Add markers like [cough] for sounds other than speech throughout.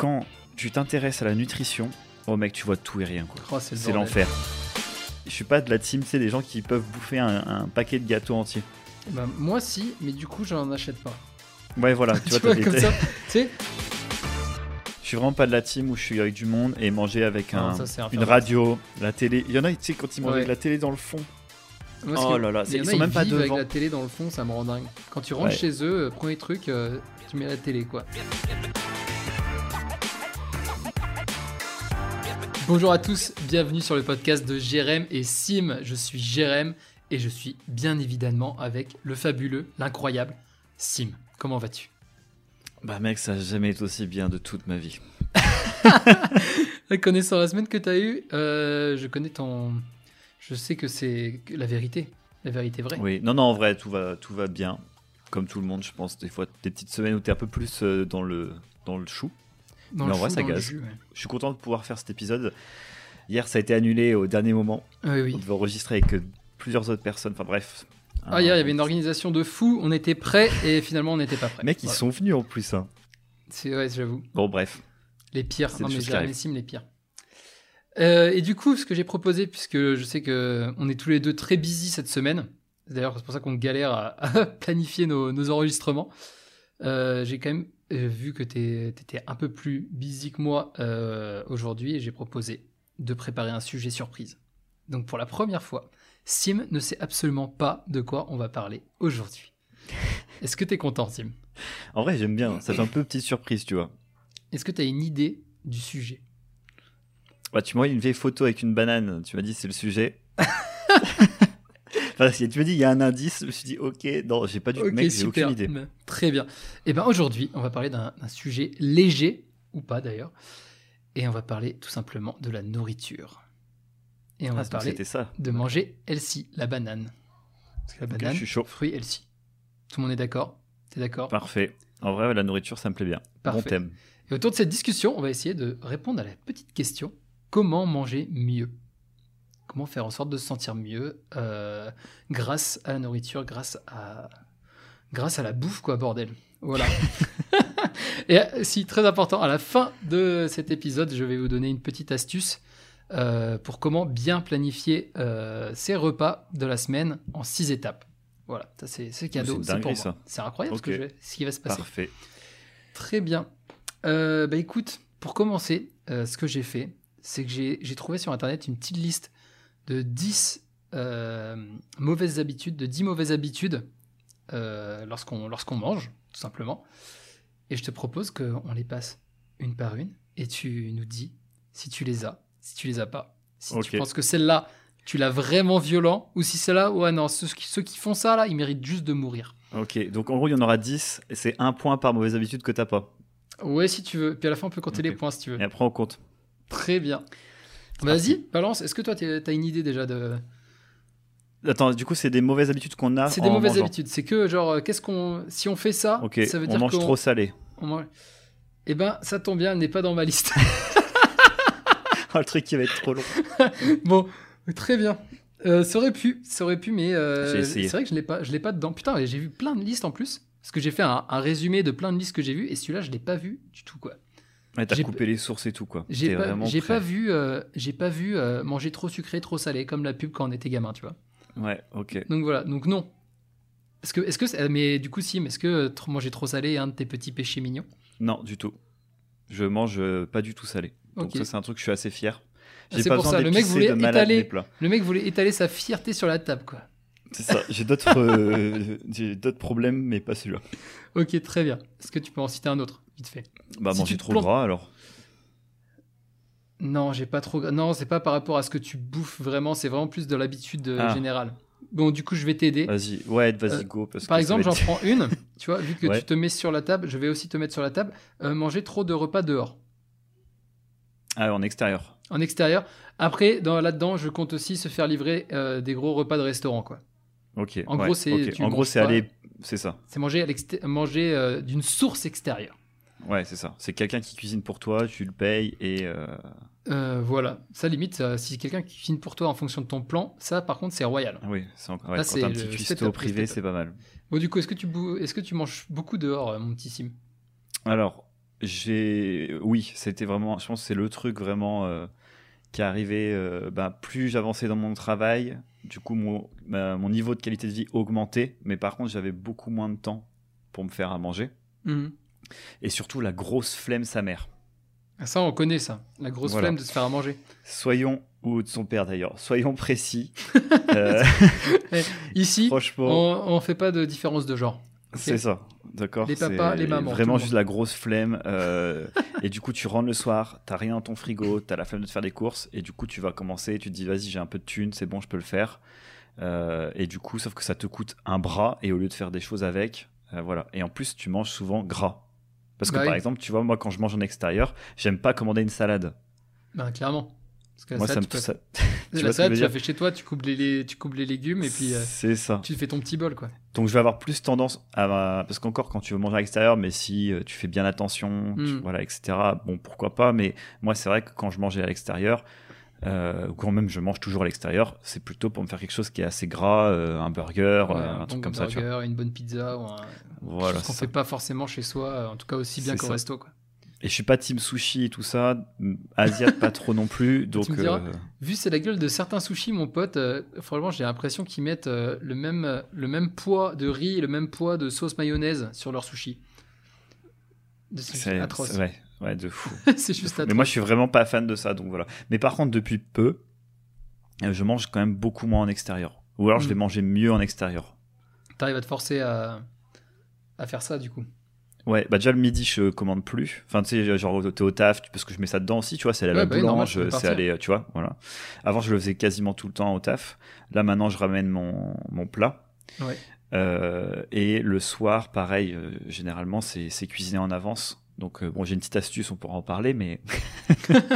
quand tu t'intéresses à la nutrition, oh mec, tu vois tout et rien. quoi. Oh, c'est l'enfer. Je suis pas de la team, c'est des gens qui peuvent bouffer un, un paquet de gâteaux entiers. Bah, moi, si, mais du coup, j'en achète pas. Ouais, voilà, [laughs] tu Tu vois, vois, comme ça. [laughs] tu sais Je suis vraiment pas de la team où je suis avec du monde et manger avec Non, ça, une radio, la télé. Il y en a, tu sais, quand ils mangent Ouais. avec la télé dans le fond. Moi, Oh là là, y ils sont même pas vivent avec devant. la télé dans le fond, ça me rend dingue. Quand tu rentres Ouais. chez eux, euh, premier truc, euh, tu mets la télé, quoi. Bonjour à tous, bienvenue sur le podcast de Jérém et Sim. Je suis Jérém et je suis bien évidemment avec le fabuleux, l'incroyable Sim. Comment vas-tu? Bah mec, ça a jamais été aussi bien de toute ma vie. [laughs] Connaissant la semaine que tu as eue, euh, je connais ton. Je sais que c'est la vérité. La vérité vraie. Oui, non, non, en vrai, tout va, tout va bien. Comme tout le monde, je pense, des fois, des petites semaines où t'es un peu plus euh, dans le, dans le chou. Dans Mais en vrai, ça gaze. jus, ouais. Je suis content de pouvoir faire cet épisode. Hier, ça a été annulé au dernier moment. Oui, oui. On devait enregistrer avec euh, plusieurs autres personnes. Enfin bref. Ah, hier, il y avait une organisation de fous, on était prêts et finalement on n'était pas prêts. Mec, ils sont venus en plus. hein. C'est ouais, j'avoue. Bon, bref. Les pires. C'est Non, mais choses qui Jérém et arrivent. Sim, les pires. Euh, et du coup, ce que j'ai proposé, puisque je sais que on est tous les deux très busy cette semaine, d'ailleurs c'est pour ça qu'on galère à, [laughs] à planifier nos, nos enregistrements, euh, j'ai quand même vu que tu étais un peu plus busy que moi euh, aujourd'hui j'ai proposé de préparer un sujet surprise. Donc pour la première fois, Sim ne sait absolument pas de quoi on va parler aujourd'hui. [laughs] Est-ce que tu es content, Sim? En vrai, j'aime bien. Ça fait un peu petite surprise, tu vois. Est-ce que tu as une idée du sujet? Bah, tu m'as envoyé une vieille photo avec une banane. Tu m'as dit c'est le sujet. Enfin, si tu m'as dit il y a un indice, je me suis dit ok, non, j'ai pas du Ok, mec, j'ai aucune idée. Très bien. Et ben aujourd'hui, on va parler d'un sujet léger, ou pas d'ailleurs, et on va parler tout simplement de la nourriture. Et on Ah, va parler ça. de manger Elsie, la banane. Parce que la banane, je suis chaud. fruit Elsie. Tout le monde est d'accord? T'es d'accord? Parfait. En vrai, la nourriture, ça me plaît bien. Bon Parfait. thème. Et autour de cette discussion, on va essayer de répondre à la petite question comment manger mieux? Comment faire en sorte de se sentir mieux euh, grâce à la nourriture, grâce à, grâce à la bouffe, quoi, bordel. Voilà. [laughs] Et euh, si, très important, à la fin de cet épisode, je vais vous donner une petite astuce euh, pour comment bien planifier euh, ses repas de la semaine en six étapes. Voilà, ça c'est cadeau, c'est pour ça. C'est incroyable ce, que Ok. je vais- ce qui va se passer. Parfait. Très bien. Bah écoute, pour commencer, ce que j'ai fait, c'est que j'ai trouvé sur internet une petite liste de 10 euh, mauvaises habitudes, de 10 mauvaises habitudes euh, lorsqu'on mange, tout simplement. Et je te propose qu'on les passe une par une et tu nous dis si tu les as, si tu les as pas. Si tu penses que celle-là, tu l'as vraiment violent, ou si celle-là, ouais non, ceux qui, ceux qui font ça, là, ils méritent juste de mourir. Ok, donc en gros, il y en aura 10 et c'est un point par mauvaise habitude que t'as pas. Ouais, si tu veux. Puis à la fin, on peut compter les points si tu veux. Et après, on compte. Très bien. Vas-y, balance. Est-ce que toi, t'as une idée déjà de. Attends, du coup, c'est des mauvaises habitudes qu'on a. C'est des mauvaises mangeant. habitudes. C'est que, genre, euh, qu'est-ce qu'on. Si on fait ça, ça veut on dire mange trop salé. on mange- Eh ben, ça tombe bien, elle n'est pas dans ma liste. [laughs] [laughs] Oh, le truc qui va être trop long. [laughs] bon, très bien. Euh, ça aurait pu, ça aurait pu, mais euh, c'est vrai que je l'ai pas, je l'ai pas dedans. Putain, j'ai vu plein de listes en plus, parce que j'ai fait un, un résumé de plein de listes que j'ai vues, et celui-là, je l'ai pas vu du tout, quoi. Ouais, t'as coupé les sources et tout, quoi. J'ai T'es pas, prêt. pas vu, euh, j'ai pas vu euh, manger trop sucré, trop salé, comme la pub quand on était gamin, tu vois. Ouais, ok. Donc voilà, donc non. Est-ce que, est-ce que, mais du coup, si, mais est-ce que euh, trop- manger trop salé est un de tes petits péchés mignons? Non, du tout. Je mange euh, pas du tout salé. Donc ça, c'est un truc que je suis assez fier. Ah, J'ai pas pour besoin ça, le mec voulait étaler-. Le mec voulait étaler sa fierté sur la table, quoi. C'est ça. J'ai d'autres, euh, [laughs] j'ai d'autres problèmes, mais pas celui-là. Ok, très bien. Est-ce que tu peux en citer un autre, vite fait Bah, Si manger trop plantes- gras, alors. Non, j'ai pas trop. Non, c'est pas par rapport à ce que tu bouffes vraiment, c'est vraiment plus de l'habitude euh, Ah. générale. Bon, du coup, je vais t'aider. Vas-y, ouais, vas-y, Euh, go. Parce Par que va exemple, j'en prends une. Tu vois, vu que Ouais. tu te mets sur la table, je vais aussi te mettre sur la table. Euh, manger trop de repas dehors, Ah, en extérieur. en extérieur. Après, dans, là-dedans, je compte aussi se faire livrer euh, des gros repas de restaurant, quoi. Ok. En ouais, gros, c'est- En gros, aller. C'est ça. C'est manger, à l'exté- manger d'une source extérieure. Ouais, c'est ça. C'est quelqu'un qui cuisine pour toi, tu le payes et. euh, Euh, voilà, ça limite, ça, si quelqu'un qui cuisine pour toi en fonction de ton plan, ça par contre c'est royal. Oui, c'est encore. Ouais, Là, quand un petit cuistot privé, c'est pas mal. Bon du coup, est-ce que tu est-ce que tu manges beaucoup dehors, euh, mon petit Sim? Alors, j'ai, oui, c'était vraiment, je pense que c'est le truc vraiment euh, qui est arrivé. euh, bah, plus j'avançais dans mon travail, du coup, mon, mon niveau de qualité de vie augmentait, mais par contre, j'avais beaucoup moins de temps pour me faire à manger. Mhm. Et surtout, la grosse flemme sa mère. Ah, Ça, on connaît ça. La grosse Voilà. flemme de se faire à manger. Soyons, ou de son père d'ailleurs, soyons précis. [laughs] Euh, Ici, franchement, on, on fait pas de différence de genre. c'est ça. D'accord Les papas, les mamans, Vraiment juste la grosse flemme. euh, et du coup, tu rentres le soir, t'as rien dans ton frigo, t'as la flemme de te faire des courses. Et du coup, tu vas commencer, tu te dis, vas-y, j'ai un peu de thunes, c'est bon, je peux le faire. Euh, et du coup, sauf que ça te coûte un bras. Et au lieu de faire des choses avec, euh, voilà. Et en plus, tu manges souvent gras. Parce que Bah par oui. exemple, tu vois, moi, quand je mange en extérieur, j'aime pas commander une salade. Ben, clairement. Parce que la moi, ça me. tu peux- ça- la [laughs] salade, tu la fais chez toi, tu coupes les, tu coupes les légumes et puis euh, ça. tu fais ton petit bol, quoi. Donc je vais avoir plus tendance à parce qu'encore quand tu veux manger à l'extérieur, mais si euh, tu fais bien attention, tu- Mm. voilà, etc. Bon, pourquoi pas. Mais moi, c'est vrai que quand je mangeais à l'extérieur, euh, ou quand même je mange toujours à l'extérieur, c'est plutôt pour me faire quelque chose qui est assez gras, euh, un burger, Ouais, euh, un bon truc comme ça. Tu vois. burger, une bonne pizza ou un... Voilà. chose qu'on fait pas forcément chez soi, euh, en tout cas aussi bien qu'au resto, quoi. Et je suis pas team sushi et tout ça, mm, asiat pas trop non plus. [laughs] Donc me diras euh, Vu c'est la gueule de certains sushis, mon pote, euh, franchement, j'ai l'impression qu'ils mettent euh, le, même, le même poids de riz et le même poids de sauce mayonnaise sur leurs sushis. De- C'est atroce. c'est- ouais, ouais, de fou. [laughs] c'est juste Mais atroce. moi, je suis vraiment pas fan de ça, donc voilà. Mais par contre, depuis peu, je mange quand même beaucoup moins en extérieur. Ou alors, je Mm. vais manger mieux en extérieur. T'arrives à te forcer à, à faire ça, du coup. Ouais, bah déjà le midi, je commande plus. Enfin, tu sais, genre, t'es au taf, parce que je mets ça dedans aussi, tu vois, c'est aller à la Ouais, bah fait c'est aller, tu vois, voilà. Avant, je le faisais quasiment tout le temps au taf. Là, maintenant, je ramène mon, mon plat. Ouais. Euh, et le soir, pareil, euh, généralement, c'est cuisiné en avance. Donc, euh, bon, j'ai une petite astuce, on pourra en parler, mais. [laughs]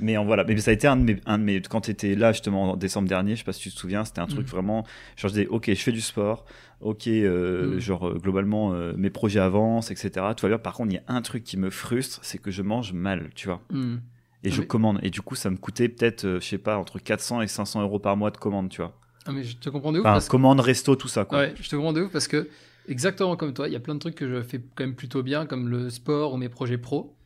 mais en voilà. Mais ça a été un de mes. Un de mes quand tu étais là, justement, en décembre dernier, je sais pas si tu te souviens, c'était un truc Mm. vraiment. Genre, je disais, ok, je fais du sport, ok, euh, Mm. genre, euh, globalement, euh, mes projets avancent, etc. Tout va bien. Par contre, il y a un truc qui me frustre, c'est que je mange mal, tu vois. Hmm. Et Ah, je mais- commande. Et du coup, ça me coûtait peut-être, je sais pas, entre 400 et 500 euros par mois de commande, tu vois. Ah, mais je te comprends de ouf. Enfin, parce commande, resto, tout ça, quoi. Ouais, je te comprends de ouf parce que, exactement comme toi, il y a plein de trucs que je fais quand même plutôt bien, comme le sport ou mes projets pro.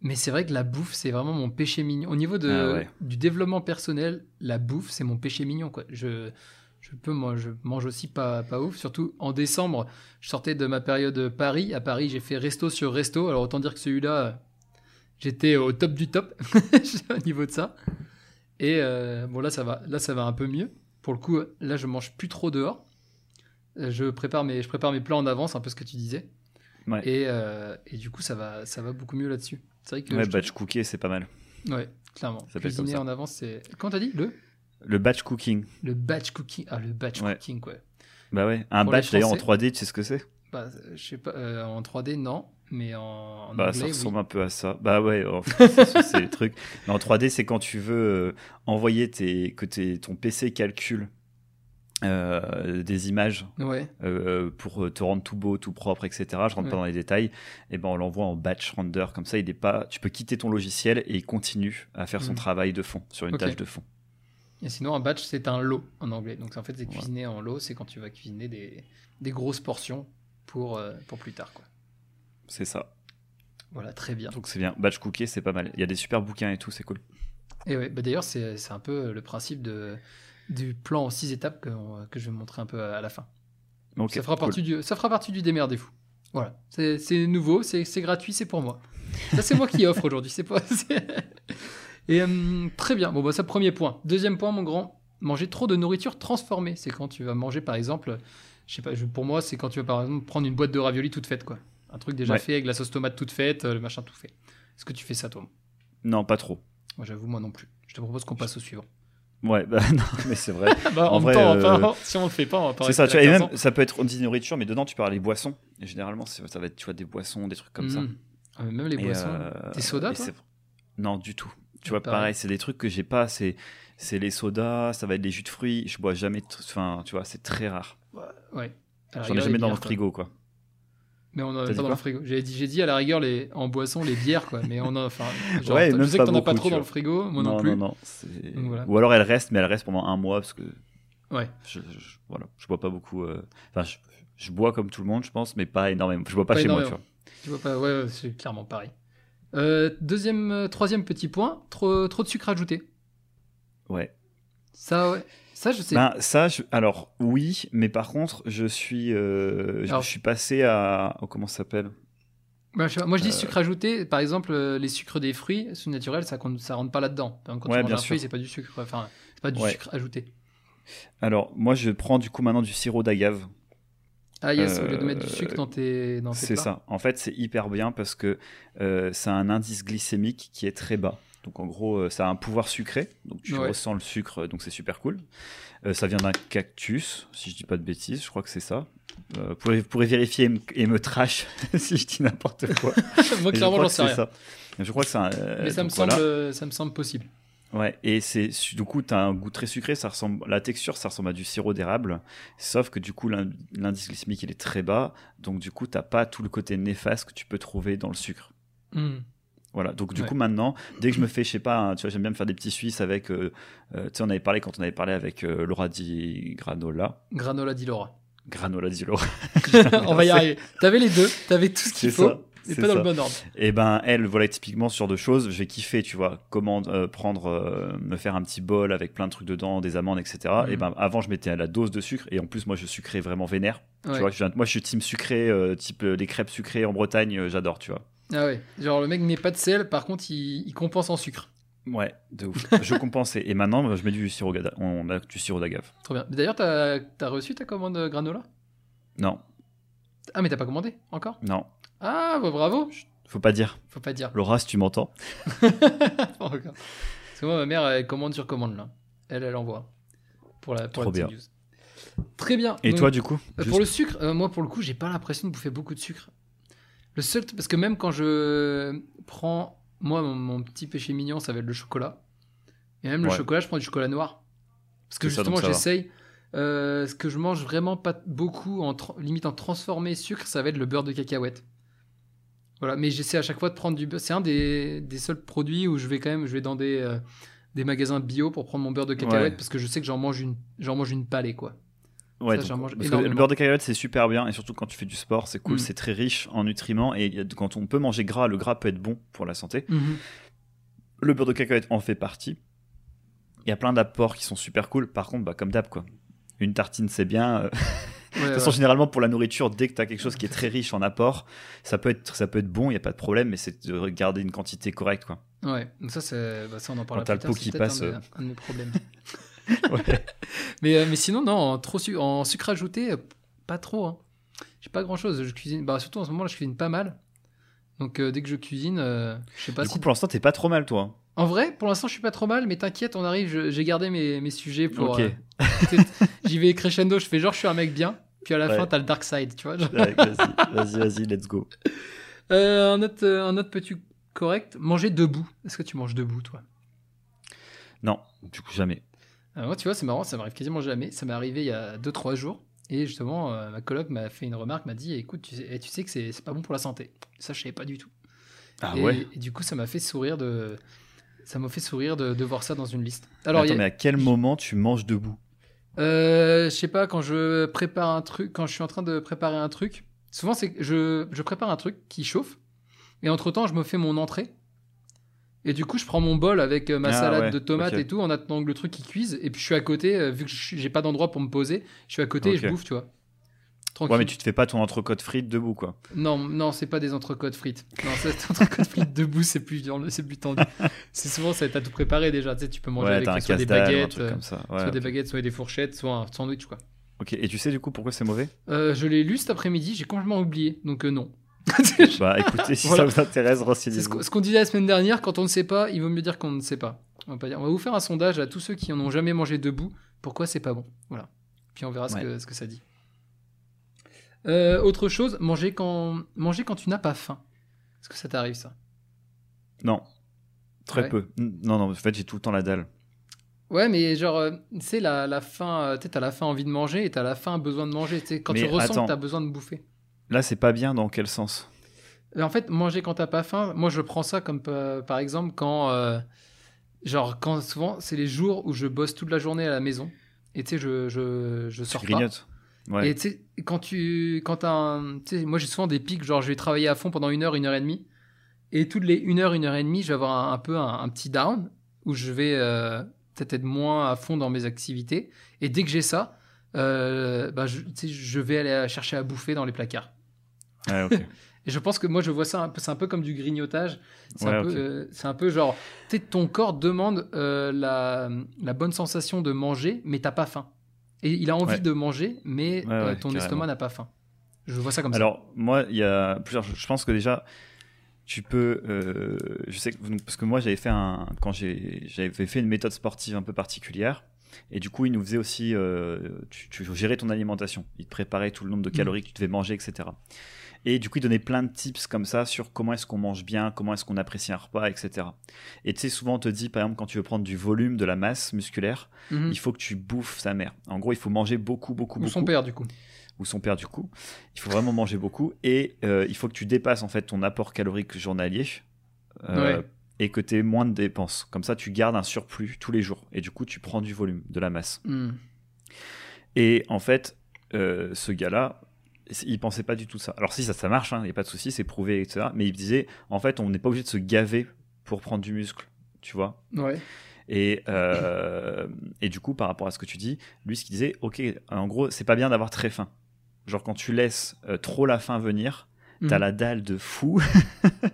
Mais c'est vrai que la bouffe, c'est vraiment mon péché mignon. Au niveau de, Ah ouais. du développement personnel, la bouffe, c'est mon péché mignon. Quoi. Je, je, peux, moi, je mange aussi pas, pas ouf. Surtout en décembre, je sortais de ma période Paris. À Paris, j'ai fait resto sur resto. Alors autant dire que celui-là, j'étais au top du top [laughs] au niveau de ça. Et euh, bon, là ça, va, là, ça va un peu mieux. Pour le coup, là, je mange plus trop dehors. Je prépare mes, je prépare mes plats en avance, un peu ce que tu disais. Ouais. Et, euh, et du coup, ça va, ça va beaucoup mieux là-dessus. C'est vrai que. Ouais, batch cookie, c'est pas mal. Ouais, clairement. comme Cuisiner ça. en avance, c'est. Comment t'as dit Le? Le batch cooking. Le batch cooking. Ah, le batch Ouais. cooking, quoi. Bah ouais. Un Pour batch, d'ailleurs, en Français. 3D, tu sais ce que c'est? Bah, je sais pas. euh, en 3D, non. Mais en, en Bah, anglais, ça oui. ressemble un peu à ça. Bah ouais, en fait, c'est c'est le truc. [laughs] Mais en 3D, c'est quand tu veux euh, envoyer tes, que tes, ton PC calcule euh, des images Ouais. euh, pour te rendre tout beau, tout propre, etc. Je rentre Ouais. pas dans les détails. Et ben on l'envoie en batch render comme ça. Il est pas. Tu peux quitter ton logiciel et il continue à faire son Mhm. travail de fond sur une tâche de fond. Et sinon, un batch, c'est un lot en anglais. Donc, en fait, c'est Ouais. cuisiner en lot. C'est quand tu vas cuisiner des, des grosses portions pour, euh, pour plus tard, quoi. C'est ça. Voilà, très bien. Donc c'est bien. Batch cookie, c'est pas mal. Il y a des super bouquins et tout, c'est cool. Et ouais, bah d'ailleurs, c'est c'est un peu le principe de, du plan en six étapes que, que je vais montrer un peu à, à la fin. Ça, fera cool. partie du, ça fera partie du démerdez-vous. Voilà, c'est nouveau, c'est gratuit, c'est pour moi. Ça, c'est moi qui [laughs] offre aujourd'hui. C'est pas. [laughs] Et hum, très bien. Bon, bah, ça, premier point. Deuxième point, mon grand, manger trop de nourriture transformée. C'est quand tu vas manger, par exemple, je sais pas, pour moi, c'est quand tu vas, par exemple, prendre une boîte de raviolis toute faite, quoi. Un truc déjà Ouais. fait avec la sauce tomate toute faite, euh, le machin tout fait. Est-ce que tu fais ça, toi? Non, pas trop. Moi, j'avoue, moi non plus. Je te propose qu'on passe au suivant. Ouais, bah [laughs] non, mais c'est vrai. [laughs] Bah, En en, vrai, temps, euh, enfin, si on le fait pas, on va pas C'est ça, tu vois, et 15 même, ça peut être, on dit nourriture, mais dedans, tu parles des boissons. Et généralement, ça va être, tu vois, des boissons, des trucs comme ça. Mm. Ah, même les Et, boissons. euh, Des sodas, toi Non, du tout. Tu vois, Pareil. pareil, c'est des trucs que j'ai pas. C'est, c'est les sodas, ça va être les jus de fruits. Je bois jamais. t- Enfin, tu vois, c'est très rare. Ouais. J'en ai jamais dans quoi. frigo, quoi. Mais on en a pas dans le frigo. J'ai dit, j'ai dit à la rigueur les, en boisson les bières, quoi. Mais on a, enfin, [laughs] genre, Ouais, je même sais pas que t'en as pas trop dans le vois. frigo, moi non, non, plus. non, non, c'est- Donc voilà. Ou alors elle reste, mais elle reste pendant un mois parce que Ouais. je, je- voilà, je bois pas beaucoup. euh, Enfin, je, je bois comme tout le monde, je pense, mais pas énormément. Je bois pas, Pas chez moi, tu énormément. Tu vois pas, ouais, ouais, c'est clairement pareil. Euh, deuxième, euh, troisième petit point, trop, trop de sucre ajouté. Ouais. Ça, ouais. Ça, je sais. Ben, ça, je- alors oui, mais par contre, je suis, euh, je- Alors- je suis passé à, oh, comment ça s'appelle? Je pas, moi, je dis Euh, sucre ajouté. Par exemple, euh, les sucres des fruits, c'est naturel, ça, compte- ça rentre pas là-dedans. Quand Ouais, tu manges un fruit, c'est pas du sucre. Enfin, c'est pas du Ouais. sucre ajouté. Alors, moi, je prends du coup maintenant du sirop d'agave. Ah yes, Euh, au lieu de mettre du sucre dans tes, dans tes C'est ça. En fait, c'est hyper bien parce que ça a un indice glycémique qui est très bas. Donc, en gros, euh, ça a un pouvoir sucré. Donc, tu Ouais. ressens le sucre, donc c'est super cool. Euh, ça vient d'un cactus, si je dis pas de bêtises. Je crois que c'est ça. Euh, vous, pourrez, vous pourrez vérifier et me, et me trash [laughs] si je dis n'importe quoi. [laughs] moi, je clairement, j'en que sais c'est rien. ça. Je crois que c'est un. euh, Mais ça me, semble, voilà. euh, ça me semble possible. Ouais, et c'est du coup, tu as un goût très sucré, ça ressemble, la texture, ça ressemble à du sirop d'érable, sauf que du coup, l'in- l'indice glycémique, il est très bas, donc du coup, t'as pas tout le côté néfaste que tu peux trouver dans le sucre. Hmm. Voilà, donc du Ouais. coup, maintenant, dès que je me fais, je sais pas, un- tu vois, j'aime bien me faire des petits suisses avec, euh, euh, tu sais, on avait parlé quand on avait parlé avec euh, Laura Di Granola. Granola di Laura. Granola Di Laura. [laughs] On va y arriver. T'avais les deux, t'avais tout ce qu'il faut, ça, c'est pas dans ça. le bon ordre. Et ben elle, voilà typiquement ce genre de choses, je vais kiffer, tu vois, comment euh, prendre, euh, me faire un petit bol avec plein de trucs dedans, des amandes, etc. Et ben avant je mettais à la dose de sucre et en plus moi je sucrais vraiment vénère. Ouais. Tu vois, je moi je suis team sucré, euh, type les crêpes sucrées en Bretagne, j'adore, tu vois. Ah ouais. Genre le mec met pas de sel, par contre il, il compense en sucre. Ouais, de ouf. je compensais. Et maintenant je mets du sirop, on a du sirop d'agave. Trop bien. D'ailleurs, t'as as reçu ta commande granola? Non, Ah mais t'as pas commandé encore? Non, Ah bah bravo. faut pas dire. Faut pas dire. Laura, si tu m'entends. [laughs] Parce que moi ma mère elle commande sur commande là. Elle elle envoie pour la pour Trop la news. Très bien. Et Donc, toi du coup Euh, Juste- Pour le sucre, euh, moi pour le coup, j'ai pas l'impression de bouffer beaucoup de sucre. Le seul, parce que même quand je prends, moi mon, mon petit péché mignon, ça va être le chocolat. Et même le chocolat, je prends du chocolat noir. Parce que justement, j'essaye. euh, ce que je mange vraiment pas beaucoup, en limite en transformé sucre, ça va être le beurre de cacahuète. Voilà, mais j'essaie à chaque fois de prendre du beurre. C'est un des, des seuls produits où je vais quand même, je vais dans des, euh, des magasins bio pour prendre mon beurre de cacahuète Ouais. parce que je sais que j'en mange une, j'en mange une palée quoi. Ouais, Ça, donc, j'en mange parce que le beurre de cacahuète c'est super bien et surtout quand tu fais du sport c'est cool, Mm. c'est très riche en nutriments et quand on peut manger gras, le gras peut être bon pour la santé. Mhm. Le beurre de cacahuète en fait partie. Il y a plein d'apports qui sont super cool. Par contre, bah, comme d'hab quoi. Une tartine c'est bien. euh, [laughs] Ouais, De toute ouais. façon, généralement pour la nourriture, dès que tu as quelque chose qui est très riche en apports, ça peut être, ça peut être bon, il y a pas de problème, mais c'est de garder une quantité correcte quoi. Ouais, donc ça, c'est- bah, ça on en parlera Quand plus le tard, pot c'est qui passe, un, euh. un de mes problèmes. [laughs] [laughs] Ouais. mais, euh, mais sinon, non, en, trop su- en sucre ajouté, pas trop. Hein. J'ai pas grand chose. Je cuisine, bah, surtout en ce moment là, je cuisine pas mal. Donc euh, dès que je cuisine, euh, je sais pas du si. coup, pour l'instant, t'es pas trop mal toi. En vrai, pour l'instant, je suis pas trop mal, mais t'inquiète, on arrive. J'ai gardé mes, mes sujets pour. Ok. euh, peut-être- J'y vais crescendo. Je fais genre, je suis un mec bien. Puis à la Ouais. fin, t'as le dark side, tu vois. Ouais, vas-y, vas-y, let's go. Un, autre, un autre petit correct. Manger debout. Est-ce que tu manges debout, toi? Non, du coup, jamais. Euh, moi, tu vois, c'est marrant, ça m'arrive quasiment jamais. Ça m'est arrivé il y a 2-3 jours. Et justement, euh, ma coloc m'a fait une remarque, m'a dit écoute, tu sais, eh, tu sais que c'est pas bon pour la santé. Ça, je savais pas du tout. Ah et, ouais. et du coup, ça m'a fait sourire de. Ça m'a fait sourire de, de voir ça dans une liste. Alors, Attends, a- mais à quel moment tu manges debout? Euh, je sais pas, quand je prépare un truc, quand je suis en train de préparer un truc, souvent c'est je, je prépare un truc qui chauffe, et entre temps je me fais mon entrée. Et du coup, je prends mon bol avec euh, ma Ah salade ouais, de tomates et tout, en attendant que le truc qui cuise. Et puis je suis à côté, euh, vu que j'ai pas d'endroit pour me poser, je suis à côté et je bouffe, tu vois. Tranquille. Ouais, mais tu te fais pas ton entrecôte frite debout quoi. Non, non, c'est pas des entrecôtes frites. Non, c'est entrecôtes frites [laughs] debout, c'est plus, dur, c'est plus tendu. c'est souvent, ça, t'as tout préparé déjà. Tu sais, tu peux manger ouais, avec un soit des baguettes, euh, comme ça. Ouais, soit des baguettes, soit des fourchettes, soit un sandwich, quoi. Ok, et tu sais du coup pourquoi c'est mauvais? Euh, je l'ai lu cet après-midi, j'ai complètement oublié, donc euh, non. [laughs] Bah écoutez, si Voilà. ça vous intéresse, ce renseignez-vous. qu'on ce qu'on disait la semaine dernière, quand on ne sait pas, il vaut mieux dire qu'on ne sait pas. On va, pas dire. on va vous faire un sondage à tous ceux qui en ont jamais mangé debout, pourquoi c'est pas bon? Voilà. Puis on verra ce, que, ce que ça dit. Euh, autre chose, manger quand, manger quand tu n'as pas faim. Est-ce que ça t'arrive ça? Non, très Ouais. peu. Non, non, en fait, j'ai tout le temps la dalle. Ouais, mais genre, euh, tu sais, la, la faim, euh, tu sais, t'as la faim envie de manger et t'as la faim besoin de manger. Quand Mais tu ressens attends. que t'as besoin de bouffer. Là, c'est pas bien dans quel sens? En fait, manger quand t'as pas faim, moi je prends ça comme euh, par exemple quand, euh, genre, quand souvent c'est les jours où je bosse toute la journée à la maison et tu sais, je, je, je Tu sors pas. grignotes Ouais. Et tu sais, quand tu. Quand t'as un. Tu moi j'ai souvent des pics, genre je vais travailler à fond pendant une heure, une heure et demie. Et toutes les une heure, une heure et demie, je vais avoir un, un peu un, un petit down où je vais euh, peut-être être moins à fond dans mes activités. Et dès que j'ai ça, bah, je, tu je vais aller chercher à bouffer dans les placards. Ouais. [laughs] Et je pense que moi, je vois ça, un peu- c'est un peu comme du grignotage. C'est Ouais, un, euh, un peu genre, tu sais, ton corps demande euh, la, la bonne sensation de manger, mais t'as pas faim. Et il a envie Ouais. de manger, mais Ouais, euh, ton carrément. estomac n'a pas faim. Je vois ça comme ça. Alors, moi, il y a plusieurs. Je pense que déjà, tu peux. je sais que. Parce que moi, j'avais fait un. Quand j'ai- j'avais fait une méthode sportive un peu particulière. Et du coup, il nous faisait aussi. tu, tu gérais ton alimentation. Il te préparait tout le nombre de Mhm. calories que tu devais manger, etc. Et du coup, il donnait plein de tips comme ça sur comment est-ce qu'on mange bien, comment est-ce qu'on apprécie un repas, etc. Et tu sais, souvent, on te dit, par exemple, quand tu veux prendre du volume, de la masse musculaire, Mhm. il faut que tu bouffes sa mère. En gros, il faut manger beaucoup, beaucoup, Ou beaucoup son père, du coup. ou son père du coup. Il faut vraiment manger beaucoup et euh, il faut que tu dépasses en fait ton apport calorique journalier euh, Ouais. et que tu aies moins de dépenses. Comme ça, tu gardes un surplus tous les jours et du coup, tu prends du volume, de la masse. Mhm. Et en fait, euh, ce gars-là, il pensait pas du tout ça. Alors si ça, ça marche, il n'y a pas de souci, c'est prouvé, etc. Mais il disait, en fait, on n'est pas obligé de se gaver pour prendre du muscle, tu vois. Ouais. Et, euh, et du coup, par rapport à ce que tu dis, lui, ce qu'il disait, ok, en gros, c'est pas bien d'avoir très faim. Genre, quand tu laisses euh, trop la faim venir, t'as Mhm. la dalle de fou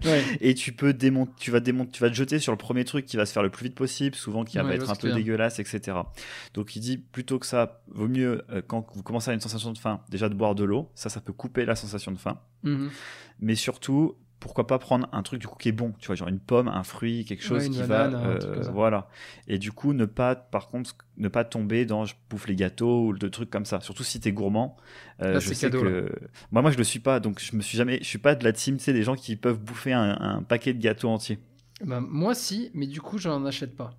Ouais. [laughs] et tu peux démonter, tu vas démonter, tu vas te jeter sur le premier truc qui va se faire le plus vite possible, souvent qui Ouais, va être un peu dégueulasse, etc. Donc, il dit plutôt que ça, vaut mieux euh, quand vous commencez à avoir une sensation de faim, déjà de boire de l'eau. Ça, ça peut couper la sensation de faim. Mhm. Mais surtout, pourquoi pas prendre un truc du coup qui est bon, tu vois, genre une pomme, un fruit, quelque chose Ouais, qui banane, va, euh, voilà. Et du coup, ne pas, par contre, ne pas tomber dans je bouffe les gâteaux ou de trucs comme ça. Surtout si t'es gourmand. Euh, Là, je c'est sais cadeau, que moi, moi, je le suis pas, donc je me suis jamais, je suis pas de la team, sais, des gens qui peuvent bouffer un, un paquet de gâteaux entiers. Bah, moi, si, mais du coup, j'en achète pas.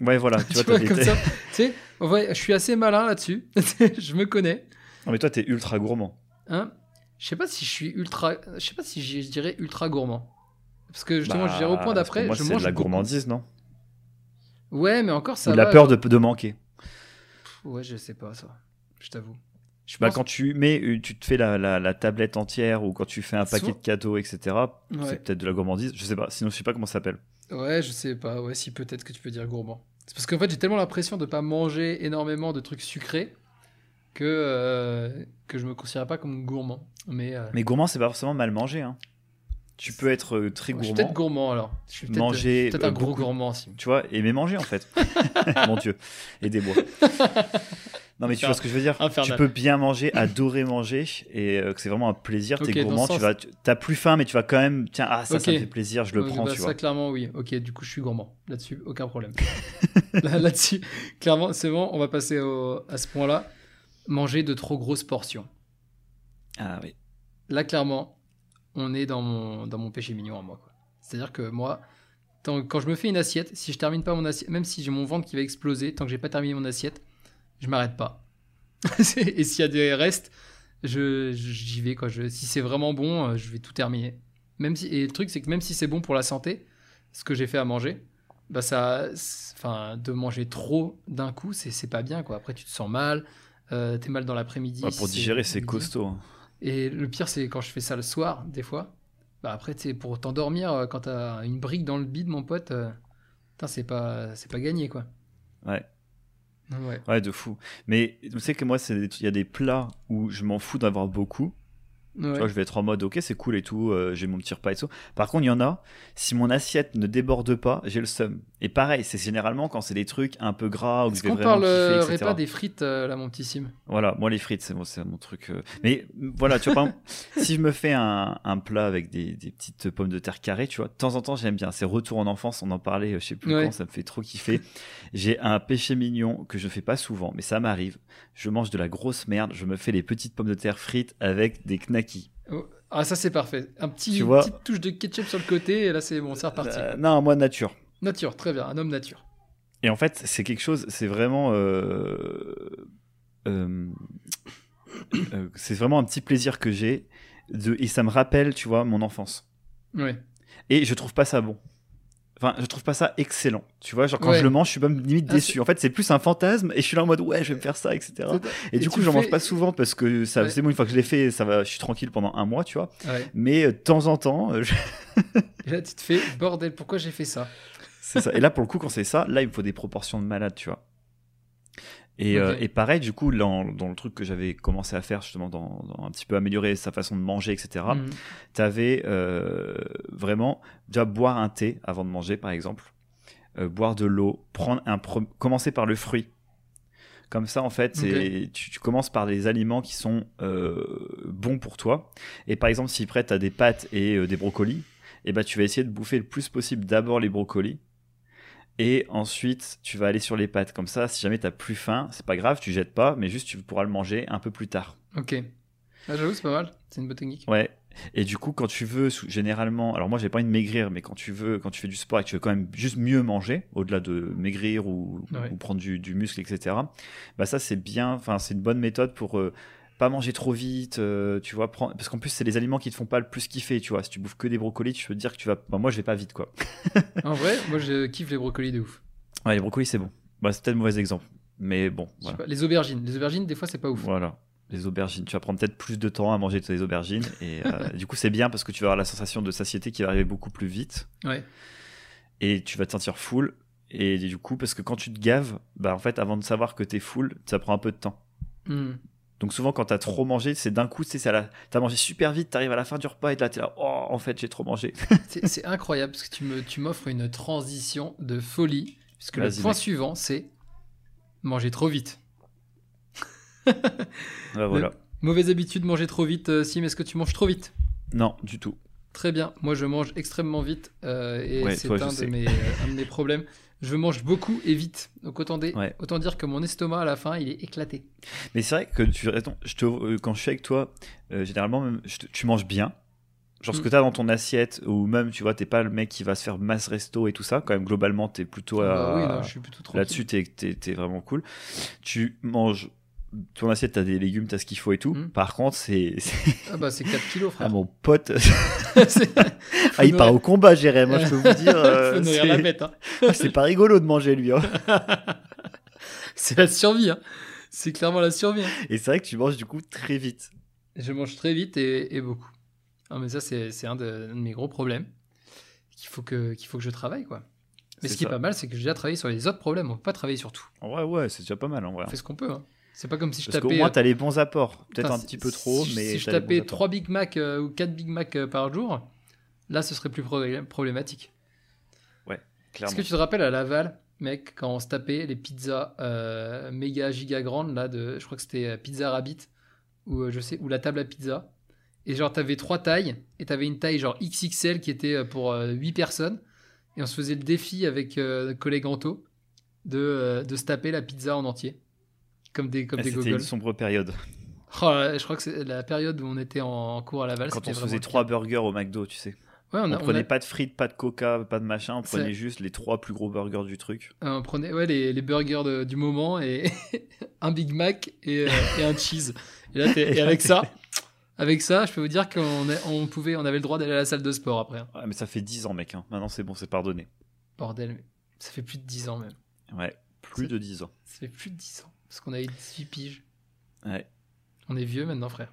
Ouais, voilà. [laughs] Tu Tu vois, vois, comme ça. tu sais, vrai, je suis assez malin là-dessus. [laughs] je me connais. Non, mais toi, t'es ultra gourmand. Hein? Je sais pas si je suis ultra. Je sais pas si je dirais ultra gourmand. Parce que justement, Bah, je dirais au point pour d'après, moi, je c'est mange de la gourmandise, non? Ouais, mais encore ça Ou la va, peur genre- de, de manquer. Ouais, je sais pas ça. Je t'avoue. Je Bah, pense- quand tu mets, euh, tu te fais la, la, la tablette entière ou quand tu fais un paquet de cadeaux, etc. Ouais. C'est peut-être de la gourmandise. Je sais pas. Sinon, je sais pas comment ça s'appelle. Ouais, je sais pas. Ouais, si peut-être que tu peux dire gourmand. C'est parce qu'en fait, j'ai tellement l'impression de pas manger énormément de trucs sucrés que euh, que je me considère pas comme gourmand. Mais, euh, Mais gourmand, c'est pas forcément mal manger. Hein. Tu peux être euh, très je suis gourmand, peut-être gourmand alors. Je suis peut-être Manger, peut-être euh, un gros beaucoup. gourmand aussi. tu vois, aimer manger en fait. [laughs] [laughs] Mon Dieu, aidez-moi. [laughs] Non mais tu vois ce que je veux dire. Infernal. Tu peux bien manger, adorer manger et euh, que c'est vraiment un plaisir. Ok, T'es gourmand, tu sens- vas, tu- t'as plus faim mais tu vas quand même, tiens, ah ça, ça me fait plaisir, je le prends, bah, tu ça, vois. clairement, oui. Ok, du coup, je suis gourmand. Là-dessus, aucun problème. Là- Là-dessus, clairement, c'est bon. On va passer au- à ce point-là. Manger de trop grosses portions. Ah oui. Là, clairement, on est dans mon, dans mon péché mignon à moi. C'est-à-dire que moi, tant- quand je me fais une assiette, si je termine pas mon assiette, même si j'ai mon ventre qui va exploser, tant que j'ai pas terminé mon assiette, je m'arrête pas. [laughs] Et s'il y a des restes, je j'y vais. Quoi. Je, si c'est vraiment bon, euh, je vais tout terminer. Même si, et le truc, c'est que même si c'est bon pour la santé, ce que j'ai fait à manger, bah ça, enfin, de manger trop d'un coup, c'est c'est pas bien. Quoi. Après, tu te sens mal, euh, t'es mal dans l'après-midi. Ouais, pour digérer, c'est costaud. hein. Et le pire, c'est quand je fais ça le soir, des fois. Bah après, tu pour t'endormir, euh, quand t'as une brique dans le bide, mon pote, euh, c'est pas, c'est pas gagné, quoi. Ouais. Ouais. Ouais, de fou. Mais tu sais que moi, il y a des plats où je m'en fous d'avoir beaucoup. Ouais. Tu vois, je vais être en mode, ok, c'est cool et tout, euh, j'ai mon petit repas et tout. Par contre, il y en a, si mon assiette ne déborde pas, j'ai le seum. Et pareil, c'est généralement quand c'est des trucs un peu gras ou que je vais vraiment parlerait kiffer, etc. pas des frites, euh, là, mon petit Sim? Voilà, moi les frites, c'est mon, truc. euh. Mais voilà, tu vois, par exemple, [laughs] si je me fais un, un plat avec des, des petites pommes de terre carrées, tu vois, de temps en temps j'aime bien. C'est retour en enfance, on en parlait, euh, je sais plus Ouais. quand, ça me fait trop kiffer. J'ai un péché mignon que je fais pas souvent, mais ça m'arrive. Je mange de la grosse merde, je me fais les petites pommes de terre frites avec des Oh, Ah, ça, c'est parfait. Un petit, Tu une vois petite touche de ketchup sur le côté, et là, c'est bon, c'est reparti. Euh, non, moi nature. Nature, très bien, un homme nature. Et en fait, c'est quelque chose, c'est vraiment. euh, euh, euh, c'est vraiment un petit plaisir que j'ai. de- Et ça me rappelle, tu vois, mon enfance. Ouais. Et je trouve pas ça bon. Enfin, je trouve pas ça excellent. Tu vois, genre quand Ouais. je le mange, je suis même limite Ah, déçu. En fait, c'est plus un fantasme et je suis là en mode ouais, je vais me faire ça, etc. Et, Et du coup, j'en mange fais- pas souvent parce que ça, Ouais. c'est bon, une fois que je l'ai fait, ça va, je suis tranquille pendant un mois, tu vois. Ouais. Mais euh, de temps en temps, euh, je- [laughs] là, tu te fais bordel, pourquoi j'ai fait ça? C'est ça. Et là, pour le coup, quand c'est ça, là, il me faut des proportions de malade, tu vois. Et, euh, et pareil, du coup, dans, dans le truc que j'avais commencé à faire, justement, dans, dans un petit peu améliorer sa façon de manger, etc., Mhm. t'avais euh, vraiment déjà boire un thé avant de manger, par exemple, euh, boire de l'eau, prendre un commencer par le fruit. Comme ça, en fait, c'est tu, tu commences par des aliments qui sont euh, bons pour toi. Et par exemple, si près t'as des pâtes et euh, des brocolis, et ben tu vas essayer de bouffer le plus possible d'abord les brocolis. Et ensuite, tu vas aller sur les pâtes. Comme ça, si jamais t'as plus faim, c'est pas grave, tu jettes pas, mais juste tu pourras le manger un peu plus tard. Ok. Ah, J'avoue, c'est pas mal. C'est une bonne technique. Ouais. Et du coup, quand tu veux, généralement, alors moi j'ai pas envie de maigrir, mais quand tu veux, quand tu fais du sport et que tu veux quand même juste mieux manger, au-delà de maigrir ou, Ouais. ou prendre du, du muscle, etc. Bah ça c'est bien, enfin c'est une bonne méthode pour euh, pas manger trop vite, euh, tu vois, prendre, parce qu'en plus c'est les aliments qui te font pas le plus kiffer, tu vois. Si tu bouffes que des brocolis, tu peux te dire que tu vas, bah, moi je vais pas vite quoi. [laughs] En vrai, moi, je kiffe les brocolis de ouf. Ouais, les brocolis c'est bon. Bah c'est peut-être un mauvais exemple, mais bon, voilà. pas, les aubergines. Les aubergines, des fois, c'est pas ouf. Voilà. Les aubergines, tu vas prendre peut-être plus de temps à manger tes aubergines et euh, [laughs] du coup c'est bien parce que tu vas avoir la sensation de satiété qui va arriver beaucoup plus vite. Ouais. et tu vas te sentir full. Et du coup, parce que quand tu te gaves, bah en fait, avant de savoir que t'es full, ça prend un peu de temps. Mhm. Donc souvent, quand t'as trop mangé, c'est d'un coup, tu sais, la- t'as mangé super vite, t'arrives à la fin du repas et là, t'es là, oh, en fait, j'ai trop mangé. [laughs] C'est incroyable parce que tu me- tu m'offres une transition de folie. Puisque le point mec. suivant, c'est manger trop vite. [laughs] Ah, voilà. Mauvaise habitude, manger trop vite. Euh, Sim, est-ce que tu manges trop vite? Non, du tout. Très bien. Moi, je mange extrêmement vite euh, et Ouais, c'est un, euh, un de mes problèmes. [laughs] Je mange beaucoup et vite. Donc autant, dé- Ouais. autant dire que mon estomac à la fin, il est éclaté. Mais c'est vrai que tu attends, je te, euh, quand je suis avec toi, euh, généralement, même, je te- tu manges bien. Genre ce Mm. que t'as dans ton assiette, ou même, tu vois, t'es pas le mec qui va se faire masse resto et tout ça. Quand même, globalement, t'es plutôt à- Bah oui, je suis plutôt. Là-dessus, t'es, t'es vraiment cool. Tu manges ton assiette, t'as des légumes, t'as ce qu'il faut et tout. Mm. Par contre, c'est, Ah bah c'est 4 kilos, ah, frère. mon pote, [laughs] ah, il part au combat, Jérém. Moi, je peux vous dire, [laughs] euh, Faut nourrir c'est, la bête. hein. [laughs] Ah, c'est pas rigolo de manger lui. hein. C'est la survie. hein. C'est clairement la survie. hein. Et c'est vrai que tu manges du coup très vite. Je mange très vite et, et beaucoup. Ah, mais ça, c'est un, de, un de mes gros problèmes qu'il faut, que, qu'il faut que je travaille. quoi. Mais ce qui est pas mal, c'est que j'ai déjà travaillé sur les autres problèmes. On peut pas travailler sur tout. Vrai, ouais, c'est déjà pas mal en vrai. On fait ce qu'on peut. hein. C'est pas comme si je Parce tapais. moins, t'as les bons apports. Peut-être un petit peu trop, si, mais Si je tapais apports. 3 Big Mac euh, ou 4 Big Mac euh, par jour, là, ce serait plus problé- problématique. Est-ce Clairement. que tu te rappelles à Laval, mec, quand on se tapait les pizzas euh, méga giga grandes, là, de, je crois que c'était euh, Pizza Rabbit, ou euh, je sais, ou la table à pizza. Et genre, t'avais trois tailles, et t'avais une taille genre XXL qui était euh, pour 8 personnes. Et on se faisait le défi avec euh, collègue Anto de, euh, de se taper la pizza en entier. Comme des, comme Ah, des C'était une sombre période. Oh là, je crois que c'est la période où on était en cours à Laval. Quand on se faisait trois burgers au McDo, tu sais. Ouais, on, a- on prenait a- pas de frites, pas de coca, pas de machin. On prenait juste les trois plus gros burgers du truc. Euh, On prenait ouais, les, les burgers de- du moment et [laughs] un Big Mac et, euh, et un cheese. Et, là, t'es- [laughs] et avec ça, [laughs] avec ça, je peux vous dire qu'on on pouvait, on avait le droit d'aller à la salle de sport après. hein. Ouais, mais ça fait 10 ans, mec. hein. Maintenant, c'est bon, c'est pardonné. Bordel, mais ça fait plus de 10 ans même. Ouais, plus de 10 ans. Ça fait plus de 10 ans. Parce qu'on avait 18 piges. Ouais. On est vieux maintenant, frère.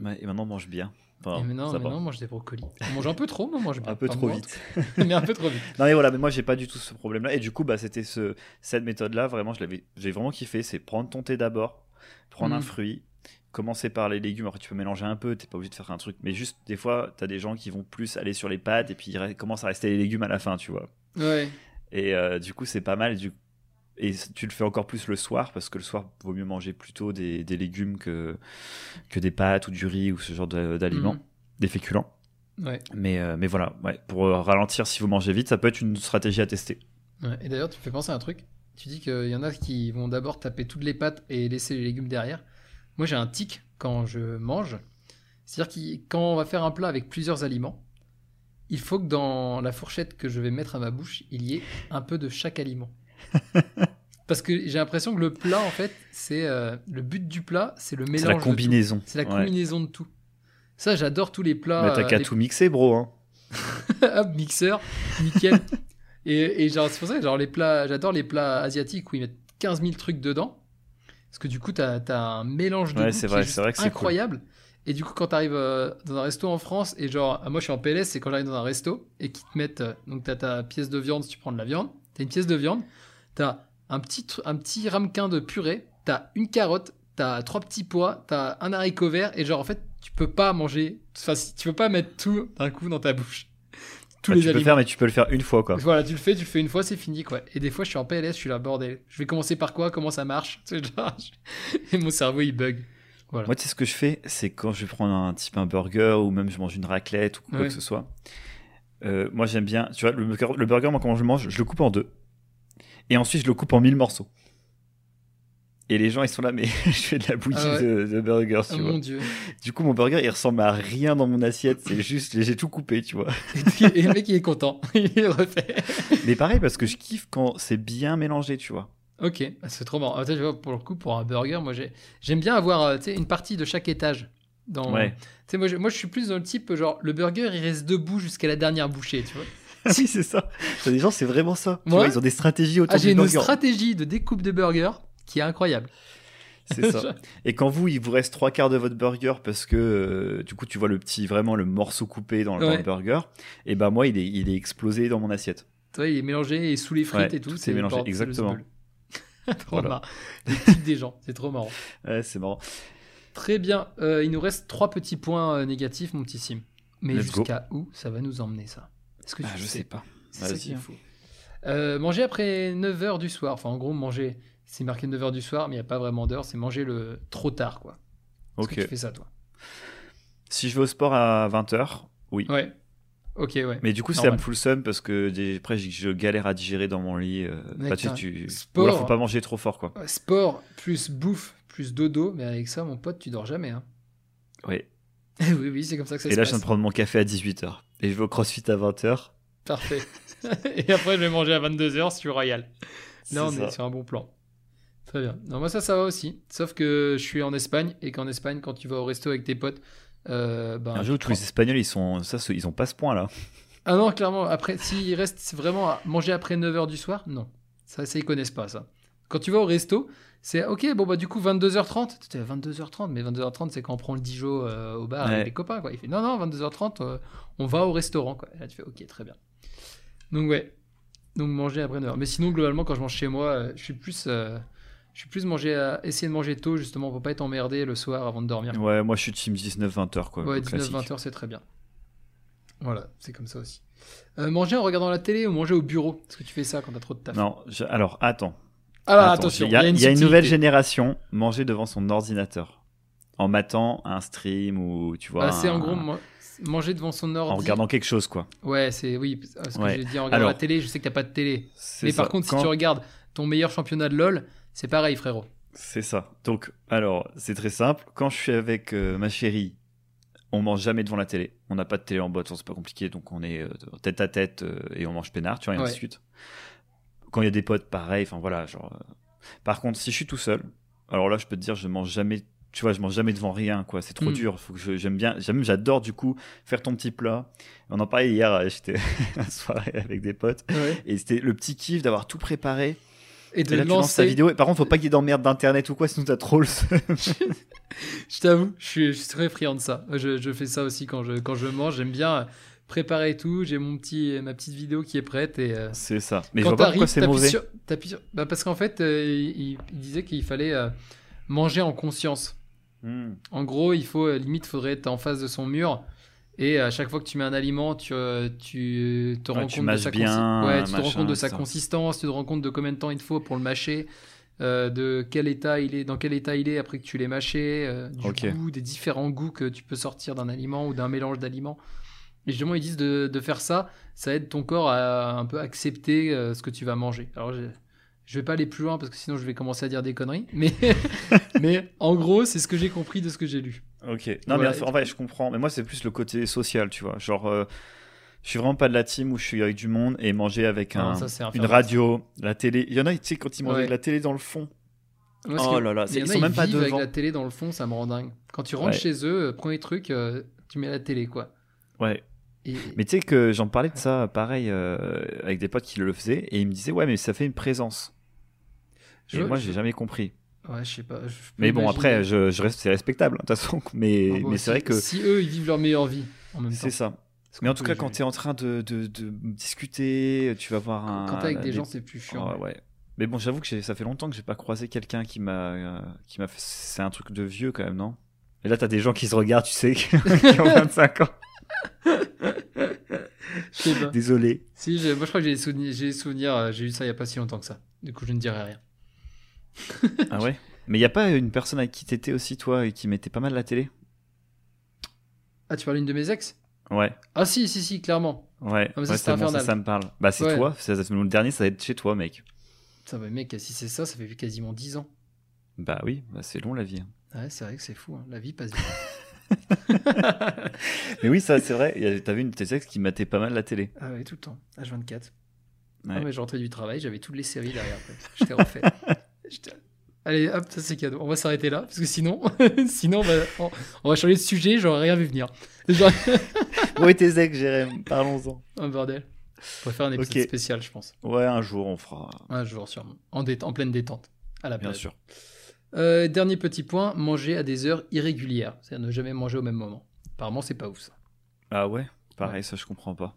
Ouais, et maintenant, on mange bien. Enfin, et maintenant, maintenant, on mange des brocolis. On mange un peu trop, mais on mange bien. Un peu Pas trop vite. [laughs] mais un peu trop vite. Non mais voilà, mais moi j'ai pas du tout ce problème-là. Et du coup, bah c'était ce cette méthode-là. Vraiment, je l'avais, j'ai vraiment kiffé. C'est prendre ton thé d'abord, prendre un Mm. fruit, commencer par les légumes. Après, tu peux mélanger un peu. T'es pas obligé de faire un truc, mais juste des fois, t'as des gens qui vont plus aller sur les pâtes et puis il re- commence à rester les légumes à la fin, tu vois. Ouais. Et euh, du coup, c'est pas mal. Du... Et tu le fais encore plus le soir parce que le soir, vaut mieux manger plutôt des, des légumes que que des pâtes ou du riz ou ce genre d'aliments, des féculents. Mm. Ouais. Mais euh, mais voilà, ouais, pour euh, ralentir si vous mangez vite, ça peut être une stratégie à tester. Ouais, Et d'ailleurs, tu me fais penser à un truc. Tu dis qu'il y en a qui vont d'abord taper toutes les pâtes et laisser les légumes derrière. Moi, j'ai un tic quand je mange. C'est-à-dire que quand on va faire un plat avec plusieurs aliments, il faut que dans la fourchette que je vais mettre à ma bouche, il y ait un peu de chaque aliment. Parce que j'ai l'impression que le plat, en fait, c'est euh, le but du plat, c'est le mélange. C'est la combinaison. C'est la Ouais. combinaison de tout. Ça, j'adore tous les plats. Mais t'as euh, qu'à les- tout mixer, bro. Hein. [laughs] Hop, mixeur, nickel. Et, et genre, c'est pour ça que genre, les plats, j'adore les plats asiatiques où ils mettent 15 000 trucs dedans. Parce que du coup, t'as as un mélange de Ouais, c'est qui vrai, est c'est vrai que cool. incroyable. Et du coup, quand t'arrives euh, dans un resto en France, et genre, ah, moi je suis en PLS, c'est quand j'arrive dans un resto et qu'ils te mettent, euh, donc t'as ta pièce de viande si tu prends de la viande, t'as une pièce de viande, t'as un petit, un petit ramequin de purée, t'as une carotte, t'as trois petits pois, t'as un haricot vert, et genre en fait, tu peux pas manger, enfin, si- tu peux pas mettre tout d'un coup dans ta bouche. [laughs] Tous Bah, les tu peux le faire, mais tu peux le faire une fois, quoi. Voilà, tu le fais, tu le fais une fois, c'est fini quoi. Et des fois, je suis en PLS, je suis là, bordel. Je vais commencer par quoi? Comment ça marche? [laughs] [laughs] Et mon cerveau il bug. Voilà. Moi, tu sais ce que je fais, c'est quand je vais prendre un type un burger ou même je mange une raclette ou quoi Ouais. que ce soit. euh, moi, j'aime bien. Tu vois, le burger, le burger, moi, quand je le mange, je le coupe en deux. Et ensuite, je le coupe en mille morceaux. Et les gens, ils sont là, mais [laughs] je fais de la bouillie Ah ouais. de, de burgers, Oh tu vois. mon dieu. Du coup, mon burger, il ressemble à rien dans mon assiette. C'est juste, [laughs] j'ai tout coupé, tu vois. Et le mec il est content. [laughs] il refait. Mais pareil, parce que je kiffe quand c'est bien mélangé, tu vois. Ok, ah, c'est trop marrant. Vois, pour le coup, pour un burger, moi j'ai- j'aime bien avoir euh, une partie de chaque étage. Dans... Ouais. Moi, je, moi je suis plus dans le type, genre, le burger il reste debout jusqu'à la dernière bouchée, tu vois. [laughs] si, c'est ça. Des gens, c'est vraiment ça. Tu Ouais. vois, ils ont des stratégies autour Ah, j'ai une stratégie de découpe de burger qui est incroyable. C'est ça. [laughs] Et quand vous, il vous reste trois quarts de votre burger parce que euh, du coup, tu vois le petit, vraiment le morceau coupé dans, le- dans Ouais. le burger, et ben moi, il est, il est explosé dans mon assiette. Tu vois, il est mélangé et sous les frites Ouais, et tout. mélangé, c'est le exactement. [laughs] trop Voilà. marrant. Les tics des gens, c'est trop marrant. Ouais, c'est marrant. Très bien. Euh, il nous reste trois petits points euh, négatifs, mon petit Sim. Mais jusqu'à où ça va nous emmener, ça? Est-ce que tu Ah, je sais sais pas. C'est ça Vas-y, qui est fou. Euh, manger après 9h du soir. Enfin, en gros, manger, c'est marqué 9h du soir, mais il n'y a pas vraiment d'heure. C'est manger le trop tard, quoi. Ok. que tu fais ça, toi? Si je vais au sport à 20h, oui. Ouais. Ok, ouais. Mais du coup, ça Normal. me fout le seum parce que après, je, galère à digérer dans mon lit. euh, bah, tu tu... sport. Ou alors, faut pas manger trop fort, quoi. Sport plus bouffe plus dodo. Mais avec ça, mon pote, tu dors jamais. Hein. Oui. [laughs] oui, oui, c'est comme ça que ça Et se là, je viens passe. de prendre mon café à 18h. Et je vais au crossfit à 20h. Parfait. [laughs] Et après, je vais manger à 22h si tu royal. Là, on est sur un bon plan. Très bien. Non, moi, ça, ça va aussi. Sauf que je suis en Espagne et qu'en Espagne, quand tu vas au resto avec tes potes, euh, ben, Un jour, tu tous les Espagnols, ils sont, ça, ils ont pas ce point-là. [laughs] Ah non, clairement, après, s'il reste vraiment à manger après 9h du soir, non. Ça, ça, ils connaissent pas, ça. Quand tu vas au resto, c'est ok, bon, bah, du coup, 22h30. Tu dis 22h30, mais 22h30, c'est quand on prend le Dijon euh, au bar Ouais. avec les copains, quoi. Il fait non, non, 22h30, euh, on va au restaurant, quoi. Et là, tu fais ok, très bien. Donc, ouais. Donc, manger après 9h. Mais sinon, globalement, quand je mange chez moi, euh, je suis plus. euh, je suis plus manger à, essayer de manger tôt, justement, pour pas être emmerdé le soir avant de dormir. Ouais, moi, je suis team 19-20h, quoi. Ouais, classique. 19-20 heures, c'est très bien. Voilà, c'est comme ça aussi. Manger en regardant la télé ou manger au bureau? Est-ce que tu fais ça quand t'as trop de taf? Non, je- alors, attends. Alors Attends, attention, il y a, il y a une nouvelle génération manger devant son ordinateur en matant un stream ou tu vois Bah, c'est en gros ma- manger devant son ordi. en regardant quelque chose quoi. Ouais, c'est oui, parce que Ouais. j'ai dit en regardant Alors- la télé, je sais que t'as pas de télé. Mais par ça. contre, Quand- si tu regardes ton meilleur championnat de LoL, c'est pareil, frérot. c'est ça. Donc alors c'est très simple. Quand je suis avec euh, ma chérie, on mange jamais devant la télé. On n'a pas de télé en boîte, c'est pas compliqué. Donc on est euh, tête à tête euh, et on mange peinard, tu vois, et Ouais. ainsi de suite. Quand il y a des potes, pareil. Enfin voilà, genre. euh. Par contre, si je suis tout seul, alors là, je peux te dire, je mange jamais. Tu vois, je mange jamais devant rien, quoi. C'est trop Mm. dur. Faut que je- j'aime bien, j'aime, j'adore du coup faire ton petit plat. On en parlait hier. euh, J'étais [laughs] à soirée avec des potes et c'était le petit kiff d'avoir tout préparé. Et de Et là, tu lances ta lancer. vidéo. Et par contre, faut pas qu'il y ait d'emmerde d'internet ou quoi, sinon t'as trop le. [laughs] Je t'avoue, je suis, je suis très friand de ça. Je, je fais ça aussi quand je, quand je mange. J'aime bien préparer tout. J'ai mon petit, ma petite vidéo qui est prête et. euh, c'est ça. Mais je quand vois pas pourquoi c'est mauvais. sur- sur- bah, parce qu'en fait, euh, il, il disait qu'il fallait euh, manger en conscience. Hmm. En gros, il faut, limite, faudrait être en face de son mur. Et à chaque fois que tu mets un aliment, tu, tu te rends tu compte de sa bien, consi- ouais, tu te rends machin, compte de sa ça. consistance, tu te rends compte de combien de temps il te faut pour le mâcher, de quel état il est, dans quel état il est après que tu l'aies mâché, du goût, des différents goûts que tu peux sortir d'un aliment ou d'un mélange d'aliments. Et justement, ils disent de, de faire ça, ça aide ton corps à un peu accepter euh, ce que tu vas manger. Alors, je, je vais pas aller plus loin parce que sinon je vais commencer à dire des conneries, mais, [laughs] mais en gros, c'est ce que j'ai compris de ce que j'ai lu. Ok. Non, Voilà. mais en vrai, je comprends. Mais moi, c'est plus le côté social, tu vois. Genre, euh, je suis vraiment pas de la team où je suis avec du monde et manger avec un, ça, une radio, la télé. Il y en a, tu sais, quand ils mangent Ouais. avec la télé dans le fond. Moi, Oh là là, il y c'est- en ils a, sont même pas devant. avec la télé dans le fond, ça me rend dingue. Quand tu rentres Ouais. chez eux, euh, premier truc, euh, tu mets la télé, quoi. Ouais. Et... Mais tu sais que j'en parlais de ça, pareil, euh, avec des potes qui le faisaient, et ils me disaient, ouais, mais ça fait une présence. Et moi, j'ai jamais compris. Ouais, je sais pas. je Mais bon, imaginer. après, je, je reste, c'est respectable, hein, de toute façon. [laughs] Mais, Ah bon, mais si- c'est vrai que Si eux, ils vivent leur meilleure vie en même temps. c'est ça. Mais en tout cas, quand tu es en train de, de, de discuter, tu vas voir un. Quand t'es avec des gens, c'est plus chiant. Ah ouais. Mais bon, j'avoue que j'ai- ça fait longtemps que j'ai pas croisé quelqu'un qui m'a euh, qui m'a fait. C'est un truc de vieux quand même, non? Et là, t'as des gens qui se regardent, tu sais, [laughs] qui ont [laughs] 25 ans. Pas. Désolé. Si, moi je crois que j'ai des souvenirs, j'ai souvenirs, euh, j'ai eu ça il y a pas si longtemps que ça. Du coup, je ne dirai rien. Ah ouais? Mais y a pas une personne avec qui t'étais aussi, toi, et qui mettait pas mal la télé? Ah, tu parles d'une de mes ex? Ouais. Ah si, si, si, clairement. Ouais, Ah, mais ça, ouais, c'était c'est bon, ça, infernal. ça me parle. Bah, c'est Ouais. toi. Le dernier, ça va être chez toi, mec. Ça va, mec, si c'est ça, ça fait quasiment 10 ans. Bah oui, bah, c'est long la vie. Ouais, c'est vrai que c'est fou, hein. la vie passe vite. [laughs] Mais oui, ça, c'est vrai. a- T'avais une de tes ex qui matait pas mal la télé. ah ouais, tout le temps, H24. Ouais. Ah, mais je rentrais du travail, j'avais toutes les séries derrière. J'étais refait. [laughs] Allez, hop, ça c'est cadeau. On va s'arrêter là, parce que sinon, [laughs] sinon on, va, on, on va changer de sujet, j'aurais rien vu venir. Où est tes ex, Jérém? Parlons-en. un bordel. On va faire un épisode spécial, je pense. Ouais, un jour, on fera. Un jour, sûrement. En, pleine détente. À la Bien plage. sûr. Euh, dernier petit point, manger à des heures irrégulières. C'est-à-dire ne jamais manger au même moment. Apparemment, c'est pas ouf ça. Ah ouais? Pareil, ça, je comprends pas.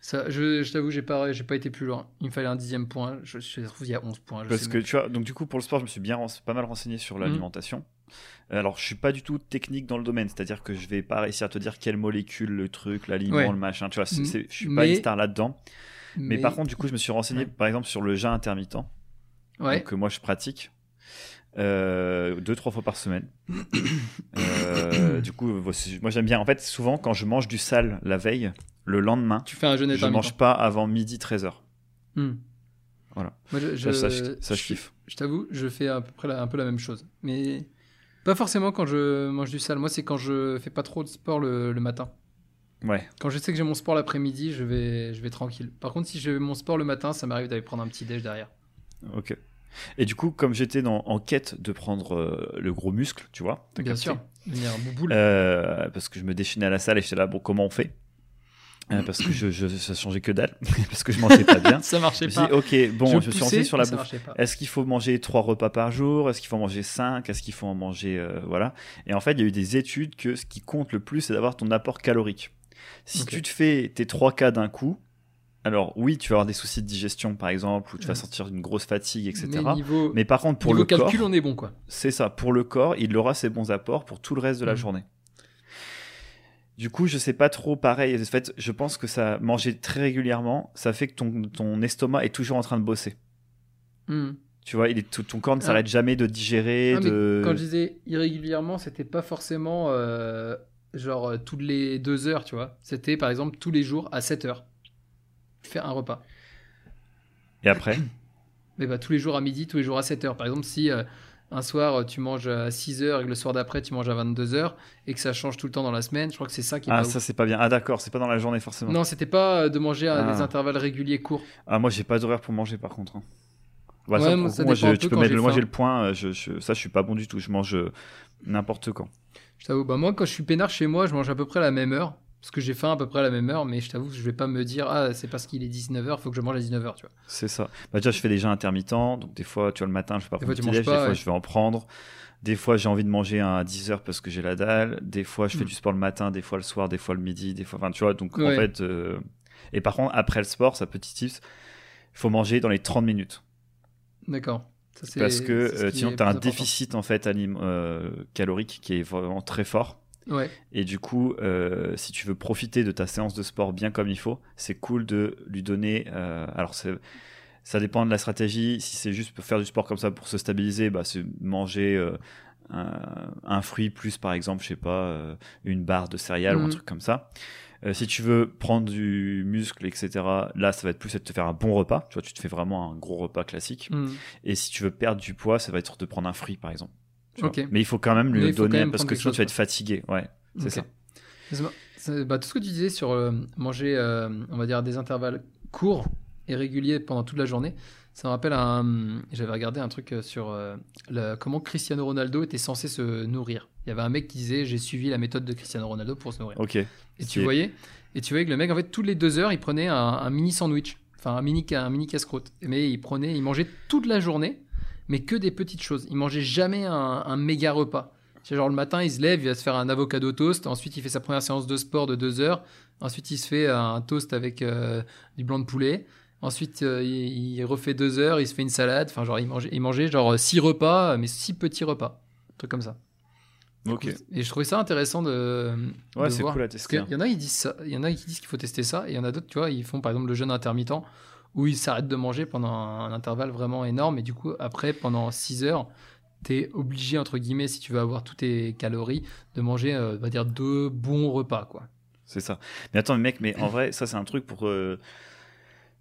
ça je je t'avoue, j'ai pas, j'ai pas été plus loin. Il me fallait un dixième point. Je, je trouve qu'il y a 11 points. je Parce sais que même. tu vois, donc du coup, pour le sport, je me suis bien pas mal renseigné sur Mhm. l'alimentation. Alors, je suis pas du tout technique dans le domaine, c'est-à-dire que je vais pas réussir à te dire quelle molécule, le truc, l'aliment, Ouais. le machin, tu vois, je suis pas une star là-dedans. Mais, par contre, du coup, je me suis renseigné, Ouais. par exemple, sur le jeûne intermittent, ouais. que moi je pratique. Euh, deux trois fois par semaine. [coughs] Euh, du coup, moi j'aime bien. En fait, souvent quand je mange du sale la veille, le lendemain, tu fais un jeûne je mange pas avant midi 13h. Hmm. Voilà. Moi, je, je- Ça, ça, je- ça, je je- kiffe. Je t'avoue, je fais à peu près la- un peu la même chose. Mais pas forcément quand je mange du sale. Moi, c'est quand je fais pas trop de sport le, le matin. Ouais. Quand je sais que j'ai mon sport l'après-midi, je vais, je vais tranquille. Par contre, si j'ai mon sport le matin, ça m'arrive d'aller prendre un petit déj derrière. Ok. Et du coup, comme j'étais en quête de prendre euh, le gros muscle, tu vois, Bien capté sûr. Un. Euh, parce que je me déchaînais à la salle et j'étais là, bon, comment on fait? Euh, Parce que je, je, ça changeait que dalle, [laughs] parce que je mangeais pas bien. [laughs] ça marchait Je pas. dit, ok, bon, je, me suis sur la bouffe. Est-ce qu'il faut manger trois repas par jour? Est-ce qu'il faut en manger cinq? Est-ce qu'il faut en manger euh, voilà Et en fait, il y a eu des études que ce qui compte le plus, c'est d'avoir ton apport calorique. Si tu te fais tes trois cas d'un coup, alors oui, tu vas avoir des soucis de digestion, par exemple, ou tu vas sentir une grosse fatigue, etc. Mais par contre, pour le calcul, corps, on est bon, quoi. c'est ça. Pour le corps, il aura ses bons apports pour tout le reste de la Mhm. journée. Du coup, je sais pas trop pareil. En fait, je pense que ça manger très régulièrement, ça fait que ton, ton estomac est toujours en train de bosser. Hmm. Tu vois, il est, tout- ton corps ne Ah. s'arrête jamais de digérer. Ah, de... Quand je disais irrégulièrement, c'était pas forcément euh, genre euh, toutes les deux heures, tu vois. C'était par exemple tous les jours à 7 heures. Fais un repas. Et après [coughs] Mais bah, tous les jours à midi, tous les jours à 7 heures. Par exemple, si euh, un soir euh, tu manges à 6 heures et que le soir d'après tu manges à 22 heures et que ça change tout le temps dans la semaine, je crois que c'est ça qui est Ah, pas ça c'est pas bien. Ah, d'accord, c'est pas dans la journée forcément. Non, c'était pas euh, de manger à Ah. des intervalles réguliers courts. Ah, moi j'ai pas d'horaire pour manger par contre. hein. Bah, Ouais, ça, moi, ça moi, je- tu peu peux mettre moi j'ai le point. euh, Je, je- ça, je suis pas bon du tout. Je mange euh, n'importe quand. Je t'avoue, bah moi quand je suis peinard chez moi, je mange à peu près à la même heure. Parce que j'ai faim à peu près à la même heure, mais je t'avoue que je vais pas me dire, ah, c'est parce qu'il est 19h, faut que je mange à 19h, tu vois. C'est ça. Bah, déjà, je fais des jeûnes intermittents. Donc, des fois, tu vois, le matin, je vais pas Des prendre fois, tu déj, pas, Des fois, ouais. je vais en prendre. Des fois, j'ai envie de manger à 10h parce que j'ai la dalle. Des fois, je fais Mm. du sport le matin. Des fois, le soir. Des fois, le midi. Des fois, enfin, tu vois. Donc, en fait. euh, Et par contre, après le sport, ça, petit tips, il faut manger dans les 30 minutes. D'accord. Parce que euh, sinon, tu as un important. déficit, en fait, alim- euh, calorique qui est vraiment très fort. Ouais. Et du coup, euh, si tu veux profiter de ta séance de sport bien comme il faut, c'est cool de lui donner. euh, alors, ça dépend de la stratégie. Si c'est juste pour faire du sport comme ça pour se stabiliser, bah, c'est manger euh, un, un fruit plus, par exemple, je sais pas, une barre de céréales ou un Mhm. truc comme ça. Si tu veux prendre du muscle, etc., là, ça va être plus de te faire un bon repas. Tu vois, tu te fais vraiment un gros repas classique. Hmm. Et si tu veux perdre du poids, ça va être de prendre un fruit, par exemple. Mais il faut quand même lui Mais donner même parce que sinon chose, tu vas être fatigué. Ouais, c'est ça. Bah, tout ce que tu disais sur euh, manger, euh, on va dire, des intervalles courts et réguliers pendant toute la journée, ça me rappelle un. J'avais regardé un truc euh, sur euh, le- comment Cristiano Ronaldo était censé se nourrir. Il y avait un mec qui disait j'ai suivi la méthode de Cristiano Ronaldo pour se nourrir. Ok. Et tu voyais, et tu voyais que le mec, en fait, tous les deux heures, il prenait un, un mini sandwich, enfin un mini, un mini casse-croûte. Mais il prenait, il mangeait toute la journée, mais que des petites choses. Il mangeait jamais un, un méga repas. C'est genre le matin, il se lève, il va se faire un avocado toast. Ensuite, il fait sa première séance de sport de deux heures. Ensuite, il se fait un toast avec euh, du blanc de poulet. Ensuite, euh, il, il refait deux heures, il se fait une salade. Enfin, genre, il mangeait, il mangeait genre six repas, mais six petits repas. Un truc comme ça. Ok. Et je trouvais ça intéressant de. Ouais, c'est cool à tester. qu'il y en a, ils disent ça. Il y en a qui disent qu'il faut tester ça. Et il y en a d'autres, tu vois, ils font par exemple le jeûne intermittent où ils s'arrêtent de manger pendant un, intervalle vraiment énorme. Et du coup, après, pendant 6 heures, tu es obligé, entre guillemets, si tu veux avoir toutes tes calories, de manger, euh, on va dire, deux bons repas, quoi. C'est ça. Mais attends, mec, mais en vrai, ça, c'est un truc pour euh,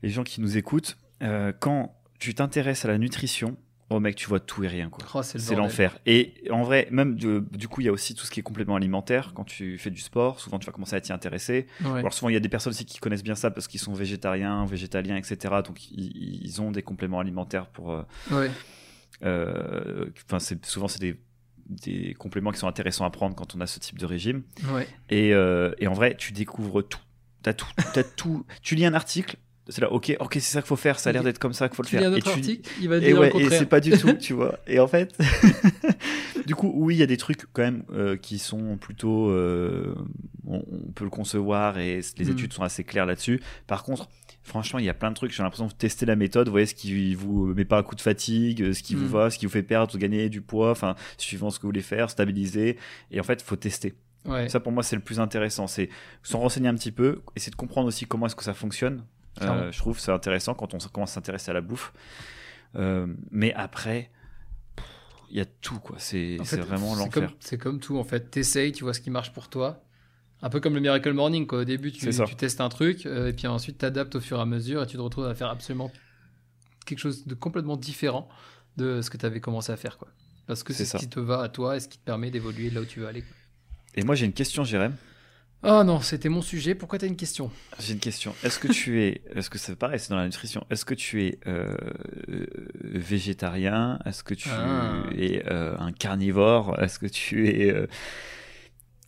les gens qui nous écoutent. Euh, quand tu t'intéresses à la nutrition, oh mec, tu vois tout et rien, quoi. Oh, c'est le l'enfer. Et en vrai, même du coup, il y a aussi tout ce qui est complément alimentaire. Quand tu fais du sport, souvent tu vas commencer à t'y intéresser. Ouais. Alors souvent, il y a des personnes aussi qui connaissent bien ça parce qu'ils sont végétariens, végétaliens, etc. Donc ils, ils ont des compléments alimentaires pour. euh, Ouais. euh, Enfin, souvent c'est des des compléments qui sont intéressants à prendre quand on a ce type de régime. Ouais. Et, euh, et en vrai, tu découvres tout. T'as tout. T'as tout. Tu lis un article. C'est là, ok, ok, c'est ça qu'il faut faire. Ça a l'air d'être comme ça qu'il faut le Tu faire. Et tu- article, il va et dire ouais, le et c'est pas du tout, tu vois. [laughs] Et en fait, [laughs] du coup, oui, il y a des trucs quand même euh, qui sont plutôt, euh, on, on peut le concevoir et les Mm. études sont assez claires là-dessus. Par contre, franchement, il y a plein de trucs. J'ai l'impression de tester la méthode. Vous voyez ce qui vous met pas un coup de fatigue, ce qui vous Mm. va, ce qui vous fait perdre gagner du poids, enfin, suivant ce que vous voulez faire, stabiliser. Et en fait, faut tester. Ouais. Ça, pour moi, c'est le plus intéressant. C'est s'en renseigner un petit peu, essayer de comprendre aussi comment est-ce que ça fonctionne. Euh, je trouve c'est intéressant quand on commence à s'intéresser à la bouffe. Euh, mais après, il y a tout, quoi. C'est En c'est fait, vraiment l'enfer. C'est comme tout, en fait. T'essayes, tu vois ce qui marche pour toi. Un peu comme le Miracle Morning, quoi. Au début, tu, ça. testes un truc, euh, et puis ensuite, t'adaptes au fur et à mesure, et tu te retrouves à faire absolument quelque chose de complètement différent de ce que tu avais commencé à faire, quoi. Parce que C'est ce ça. qui te va à toi et ce qui te permet d'évoluer là où tu veux aller. quoi. Et moi, j'ai une question, Jérém. Ah non, c'était mon sujet. Pourquoi t'as une question? J'ai une question. Est-ce que tu es, [laughs] est-ce que c'est pareil, c'est dans la nutrition. Est-ce que tu es euh, euh, végétarien? Est-ce que tu Ah. es euh, un carnivore? Est-ce que tu es, euh,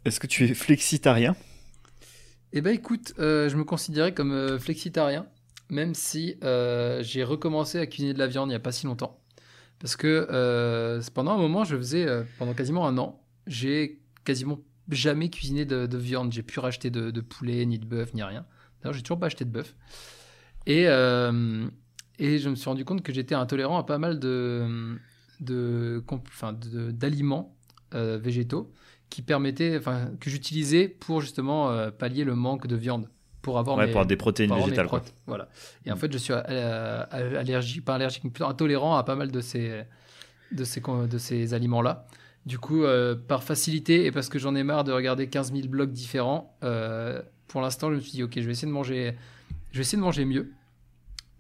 est-ce que tu es flexitarien? Eh ben écoute, euh, je me considérais comme euh, flexitarien, même si euh, j'ai recommencé à cuisiner de la viande il n'y a pas si longtemps. Parce que euh, pendant un moment, je faisais, euh, pendant quasiment un an, j'ai quasiment jamais cuisiné de, de viande. J'ai pu racheter de, de poulet, ni de bœuf, ni rien. D'ailleurs, j'ai toujours pas acheté de bœuf. Et, euh, et je me suis rendu compte que j'étais intolérant à pas mal de, de, enfin, d'aliments euh, végétaux qui permettaient, enfin, que j'utilisais pour justement euh, pallier le manque de viande, pour avoir Ouais, mes, pour avoir des protéines pour avoir mes végétales. quoi. Voilà. Et en fait, je suis allergique, pas allergique, mais plutôt intolérant à pas mal de ces, de ces, de ces aliments-là. Du coup, euh, par facilité et parce que j'en ai marre de regarder 15 000 blogs différents, euh, pour l'instant, je me suis dit, ok, je vais essayer de manger, je vais essayer de manger mieux,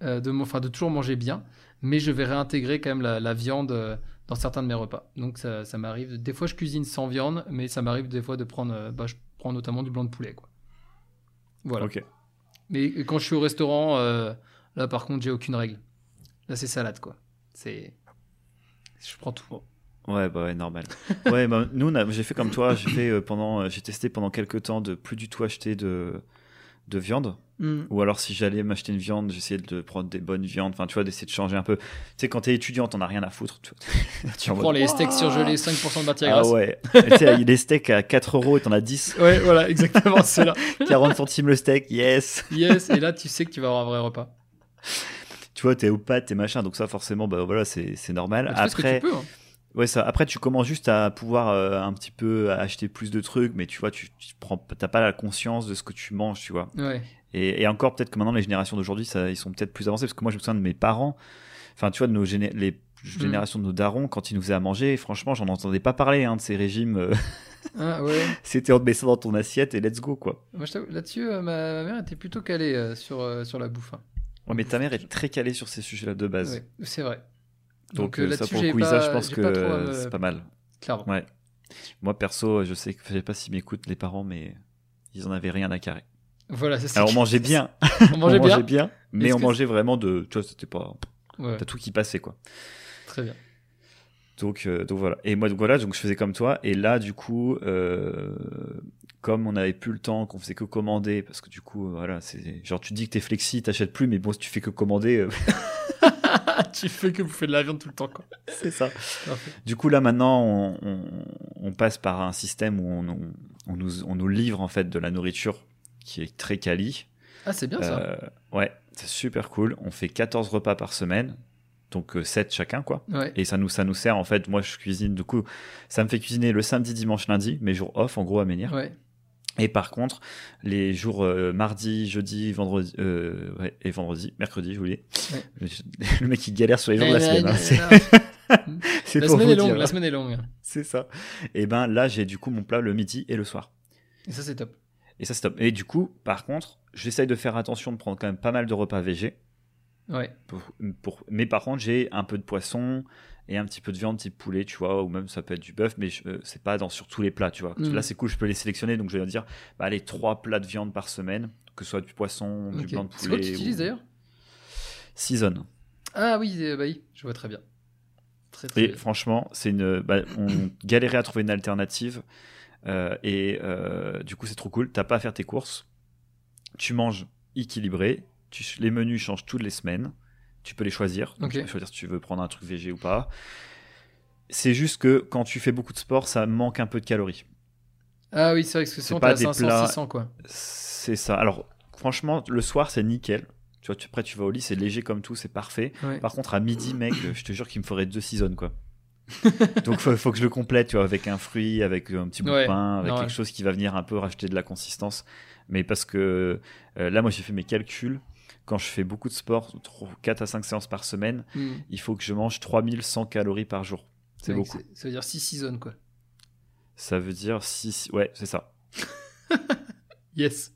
euh, de, enfin, de toujours manger bien, mais je vais réintégrer quand même la, la viande dans certains de mes repas. Donc, ça, ça m'arrive. Des fois, je cuisine sans viande, mais ça m'arrive des fois de prendre, bah, je prends notamment du blanc de poulet, quoi. Voilà. Ok. Mais quand je suis au restaurant, là par contre, j'ai aucune règle. Là, c'est salade, quoi. C'est. Je prends tout. Ouais, bah ouais, normal. [laughs] ouais, bah, nous, j'ai fait comme toi. J'ai fait euh, pendant, euh, j'ai testé pendant quelques temps de plus du tout acheter de de viande. Mm. Ou alors, si j'allais m'acheter une viande, j'essayais de prendre des bonnes viandes. Enfin, tu vois, d'essayer de changer un peu. Tu sais, quand t'es étudiant, t'en as rien à foutre. Tu, vois. [laughs] Tu en prends mode, les steaks surgelés, 5% de matière Ah grasse. ouais. [laughs] tu sais, des steaks à 4 euros et t'en as 10. Ouais, voilà, exactement, c'est là. 40 centimes le steak, yes. Yes, et là, tu sais que tu vas avoir un vrai repas. Tu vois, t'es aux pâtes, t'es machin. Donc ça, forcément, bah voilà, c'est normal. Bah, tu fais ce que Après, tu peux. hein. Ouais, ça. Après, tu commences juste à pouvoir euh, un petit peu acheter plus de trucs, mais tu vois, tu, tu prends, t'as pas la conscience de ce que tu manges, tu vois. Ouais. Et, et encore, peut-être que maintenant, les générations d'aujourd'hui, ça, ils sont peut-être plus avancés, parce que moi, je me souviens de mes parents, enfin, tu vois, de nos géné- les générations de nos darons, quand ils nous faisaient à manger, franchement, j'en entendais pas parler, hein, de ces régimes. euh, Ah, ouais. [laughs] C'était on te ça dans ton assiette et let's go, quoi. Moi, Là-dessus, euh, ma, ma mère était plutôt calée sur, sur la bouffe. hein. Ouais, mais ta mère est très calée sur ces sujets-là de base. Ouais, c'est vrai. Donc, euh, euh, ça, pour le pas- je pense que c'est pas mal. Clairement. Ouais. Moi, perso, je sais que, je sais pas s'ils m'écoutent, les parents, mais ils en avaient rien à carrer. Voilà, c'est ça. Alors, on mangeait bien. [laughs] On mangeait bien. mais on mangeait vraiment de. Tu vois, c'était pas. Ouais, T'as tout qui passait, quoi. très bien. Donc, euh, donc voilà. Et moi, donc voilà, donc je faisais comme toi. Et là, du coup, euh, comme on n'avait plus le temps, qu'on faisait que commander, parce que du coup, voilà, c'est genre tu dis que t'es flexi, t'achètes plus, mais bon, si tu fais que commander, euh, [laughs] [laughs] tu fais que vous faites de la viande tout le temps, quoi. c'est ça. Du coup, là maintenant, on, on- on passe par un système où on, on- on nous, on nous livre en fait de la nourriture qui est très quali. Ah, c'est bien ça. Euh, ouais, c'est super cool. On fait 14 repas par semaine, donc 7 chacun, quoi. Ouais. Et ça nous, ça nous sert en fait. Moi, je cuisine, du coup, ça me fait cuisiner le samedi, dimanche, lundi, mes jours off en gros à Menhir. Ouais. Et par contre, les jours euh, mardi, jeudi, vendredi, euh, ouais, et vendredi, mercredi, je voulais. Ouais. [laughs] Le mec qui galère sur les jours de la Eh, semaine. hein, eh, [laughs] c'est- eh, La semaine est longue, dire, la hein. semaine est longue. C'est ça. Et ben là, j'ai du coup mon plat le midi et le soir. Et ça, c'est top. Et ça, c'est top. Et du coup, par contre, j'essaye de faire attention de prendre quand même pas mal de repas végés. Ouais. Pour, pour- mais par contre, j'ai un peu de poisson et un petit peu de viande type poulet, tu vois, ou même ça peut être du bœuf, mais euh, c'est pas dans sur tous les plats, tu vois. Mhm. Là, c'est cool, je peux les sélectionner, donc je vais dire, bah, allez, trois plats de viande par semaine, que ce soit du poisson, du Ok. blanc de C'est quoi que poulet. tu utilises ou- d'ailleurs? Season. Ah oui, euh, bah oui, je vois très bien. Très, très Et bien. franchement, c'est une, bah, on [coughs] galérait à trouver une alternative. euh, et euh, du coup, c'est trop cool. T'as pas à faire tes courses. Tu manges équilibré. Tu, les menus changent toutes les semaines. Tu peux les choisir. Tu peux choisir si tu veux prendre un truc végé ou pas. C'est juste que quand tu fais beaucoup de sport, ça manque un peu de calories. Ah oui, c'est vrai que souvent, pas des 500, plats- 600, quoi. C'est ça. Alors, franchement, le soir, c'est nickel. Tu vois, tu, après, tu vas au lit, c'est léger comme tout, c'est parfait. Ouais. Par contre, à midi, mec, [coughs] je te jure qu'il me ferait deux seasons, quoi. Donc, faut, faut que je le complète, tu vois, avec un fruit, avec un petit bout Ouais, de pain, avec quelque chose qui va venir un peu rajouter de la consistance. Mais parce que euh, là, moi, j'ai fait mes calculs. Quand je fais beaucoup de sport, 4 à 5 séances par semaine, Hmm. il faut que je mange 3100 calories par jour. C'est beaucoup. Ça veut dire 6 seasons, quoi. Ça veut dire 6. Ouais, c'est ça. [laughs] Yes.